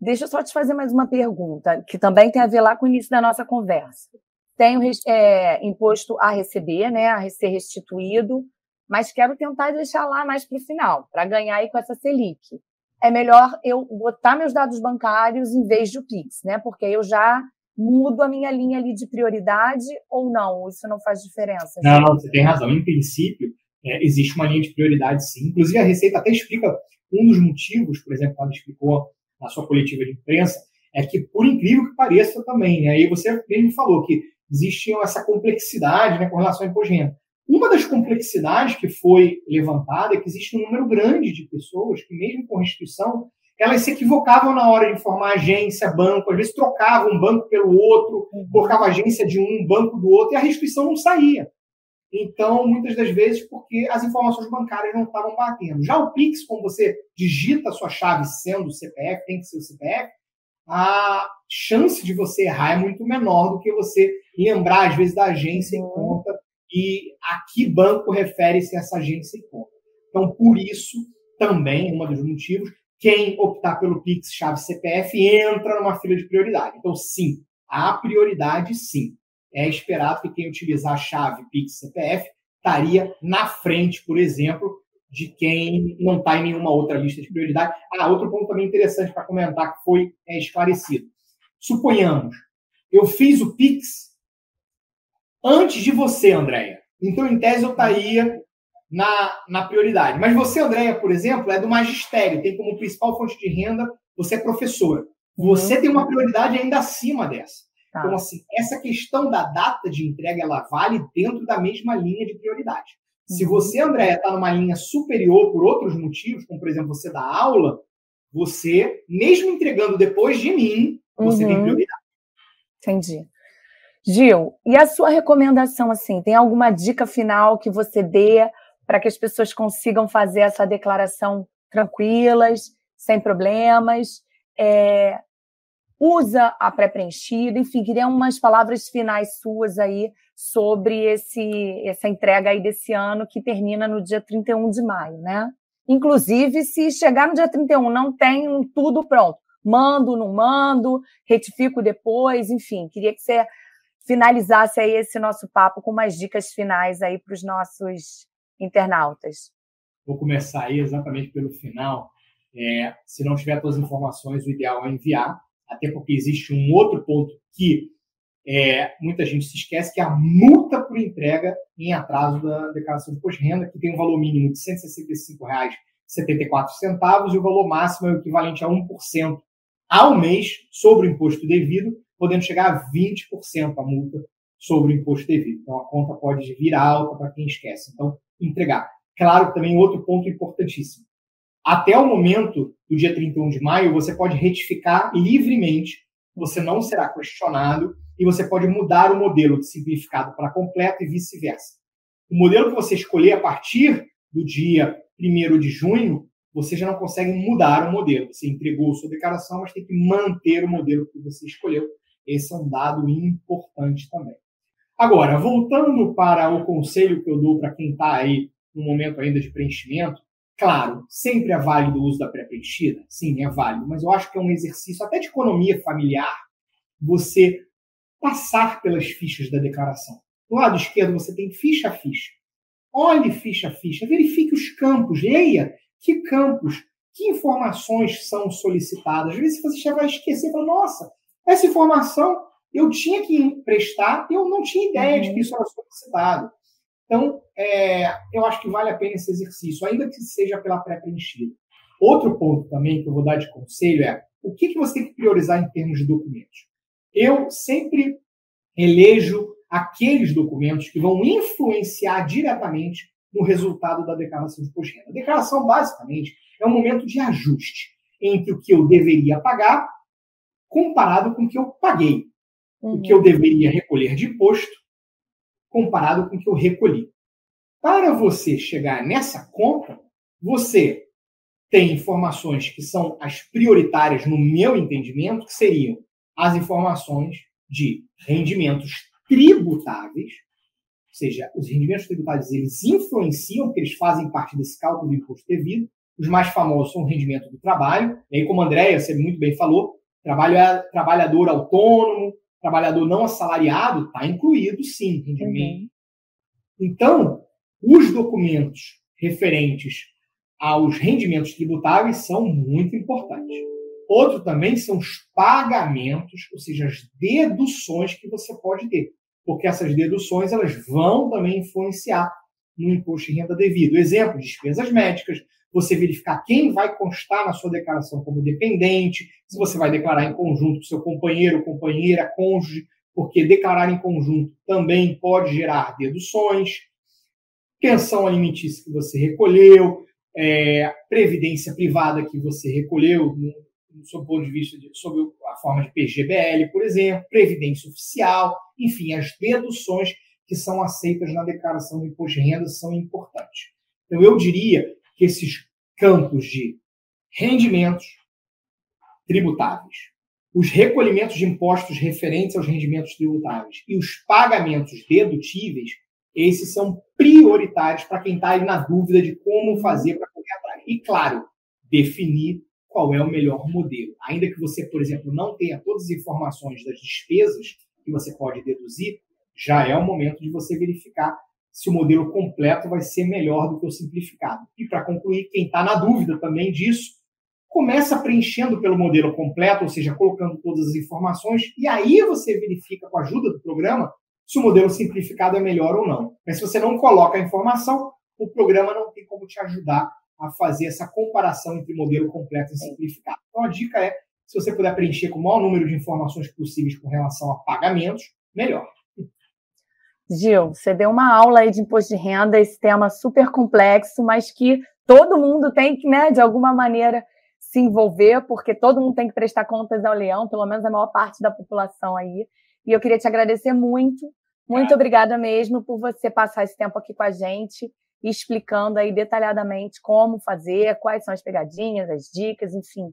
Deixa eu só te fazer mais uma pergunta, que também tem a ver lá com o início da nossa conversa. Tenho é, imposto a receber, né, a ser restituído, mas quero tentar deixar lá mais para o final, para ganhar aí com essa Selic. É melhor eu botar meus dados bancários em vez do Pix, né? Porque eu já mudo a minha linha ali de prioridade ou não? Isso não faz diferença? Não, não, você tem razão. Em princípio, é, existe uma linha de prioridade, sim. Inclusive, a Receita até explica um dos motivos, por exemplo, ela explicou na sua coletiva de imprensa, é que, por incrível que pareça também, né? aí você mesmo falou que existe essa complexidade né, com relação ao imposto. Uma das complexidades que foi levantada é que existe um número grande de pessoas que, mesmo com restituição, elas se equivocavam na hora de informar agência, banco, às vezes trocavam um banco pelo outro, uhum. colocava agência de um, banco do outro, e a restituição não saía. Então, muitas das vezes, porque as informações bancárias não estavam batendo. Já o Pix, quando você digita a sua chave sendo o CPF, tem que ser o CPF, a chance de você errar é muito menor do que você lembrar, às vezes, da agência em uhum. conta e a que banco refere-se essa agência e conta. Então, por isso, também, um dos motivos, quem optar pelo Pix chave CPF entra numa fila de prioridade. Então, sim, a prioridade, sim. É esperado que quem utilizar a chave Pix CPF estaria na frente, por exemplo, de quem não está em nenhuma outra lista de prioridade. Ah, outro ponto também interessante para comentar que foi é, esclarecido. Suponhamos, eu fiz o Pix antes de você, Andréia. Então, em tese, eu estaria na, na prioridade. Mas você, Andréia, por exemplo, é do magistério, tem como principal fonte de renda, você é professora. Você uhum. tem uma prioridade ainda acima dessa. Tá. Então, assim, essa questão da data de entrega, ela vale dentro da mesma linha de prioridade. Uhum. Se você, Andréia, está numa linha superior por outros motivos, como, por exemplo, você dá aula, você, mesmo entregando depois de mim, você uhum. tem prioridade. Entendi. Gil, e a sua recomendação, assim, tem alguma dica final que você dê para que as pessoas consigam fazer essa declaração tranquilas, sem problemas? É, usa a pré-preenchida, enfim, queria umas palavras finais suas aí sobre esse, essa entrega aí desse ano que termina no dia 31 de maio, né? Inclusive, se chegar no dia 31 não tem tudo pronto, mando, não mando, retifico depois, enfim, queria que você finalizasse aí esse nosso papo com umas dicas finais aí para os nossos internautas. Vou começar aí exatamente pelo final. É, se não tiver todas as informações, o ideal é enviar, até porque existe um outro ponto que é, muita gente se esquece, que é a multa por entrega em atraso da declaração de imposto de renda, que tem um valor mínimo de R$ 165,74 e o valor máximo é o equivalente a 1% ao mês sobre o imposto devido, podendo chegar a 20% a multa sobre o imposto devido. Então, a conta pode vir alta para quem esquece. Então, entregar. Claro, também outro ponto importantíssimo. Até o momento do dia 31 de maio, você pode retificar livremente, você não será questionado e você pode mudar o modelo de simplificado para completo e vice-versa. O modelo que você escolher a partir do dia 1 de junho, você já não consegue mudar o modelo. Você entregou sua declaração, mas tem que manter o modelo que você escolheu. Esse é um dado importante também. Agora, voltando para o conselho que eu dou para quem está aí no momento ainda de preenchimento, claro, sempre é válido o uso da pré-preenchida? Sim, é válido, mas eu acho que é um exercício até de economia familiar você passar pelas fichas da declaração. Do lado esquerdo você tem ficha a ficha. Olhe ficha a ficha, verifique os campos, leia que campos, que informações são solicitadas. Às vezes você já vai esquecer, fala, nossa, essa informação eu tinha que prestar, eu não tinha ideia uhum. de que isso era solicitado. Então, é, eu acho que vale a pena esse exercício, ainda que seja pela pré-preenchida. Outro ponto também que eu vou dar de conselho é o que, que você tem que priorizar em termos de documentos. Eu sempre elejo aqueles documentos que vão influenciar diretamente no resultado da declaração de renda. A declaração, basicamente, é um momento de ajuste entre o que eu deveria pagar comparado com o que eu paguei uhum. o que eu deveria recolher de imposto comparado com o que eu recolhi. Para você chegar nessa conta, você tem informações que são as prioritárias no meu entendimento, que seriam as informações de rendimentos tributáveis, ou seja, os rendimentos tributáveis eles influenciam, porque eles fazem parte desse cálculo do imposto devido. Os mais famosos são o rendimento do trabalho, e aí, como a Andréia, você muito bem falou, trabalho é trabalhador autônomo, trabalhador não assalariado está incluído, sim, rendimento. Uhum. Então, os documentos referentes aos rendimentos tributáveis são muito importantes. Outro também são os pagamentos, ou seja, as deduções que você pode ter, porque essas deduções elas vão também influenciar no imposto de renda devido. Exemplo, despesas médicas, você verificar quem vai constar na sua declaração como dependente, se você vai declarar em conjunto com seu companheiro, companheira, cônjuge, porque declarar em conjunto também pode gerar deduções, pensão alimentícia que você recolheu, é, previdência privada que você recolheu, no, no seu ponto de vista de, sob a forma de PGBL, por exemplo, previdência oficial, enfim, as deduções que são aceitas na declaração de imposto de renda são importantes. Então, eu diria que esses campos de rendimentos tributáveis, os recolhimentos de impostos referentes aos rendimentos tributáveis e os pagamentos dedutíveis, esses são prioritários para quem está aí na dúvida de como fazer para correr atrás. E, claro, definir qual é o melhor modelo. Ainda que você, por exemplo, não tenha todas as informações das despesas que você pode deduzir, já é o momento de você verificar se o modelo completo vai ser melhor do que o simplificado. E para concluir, quem está na dúvida também disso, começa preenchendo pelo modelo completo, ou seja, colocando todas as informações, e aí você verifica com a ajuda do programa se o modelo simplificado é melhor ou não. Mas se você não coloca a informação, o programa não tem como te ajudar a fazer essa comparação entre modelo completo e simplificado. Então a dica é, se você puder preencher com o maior número de informações possíveis com relação a pagamentos, melhor. Gil, você deu uma aula aí de imposto de renda, esse tema super complexo, mas que todo mundo tem que, né, de alguma maneira, se envolver, porque todo mundo tem que prestar contas ao leão, pelo menos a maior parte da população aí. E eu queria te agradecer muito, muito é. obrigada mesmo por você passar esse tempo aqui com a gente, explicando aí detalhadamente como fazer, quais são as pegadinhas, as dicas, enfim,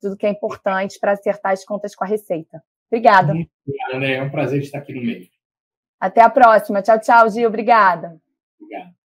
tudo que é importante para acertar as contas com a Receita. Obrigada. Muito obrigada, né? É um prazer estar aqui no meio. Até a próxima. Tchau, tchau, Gil. Obrigada. Obrigado.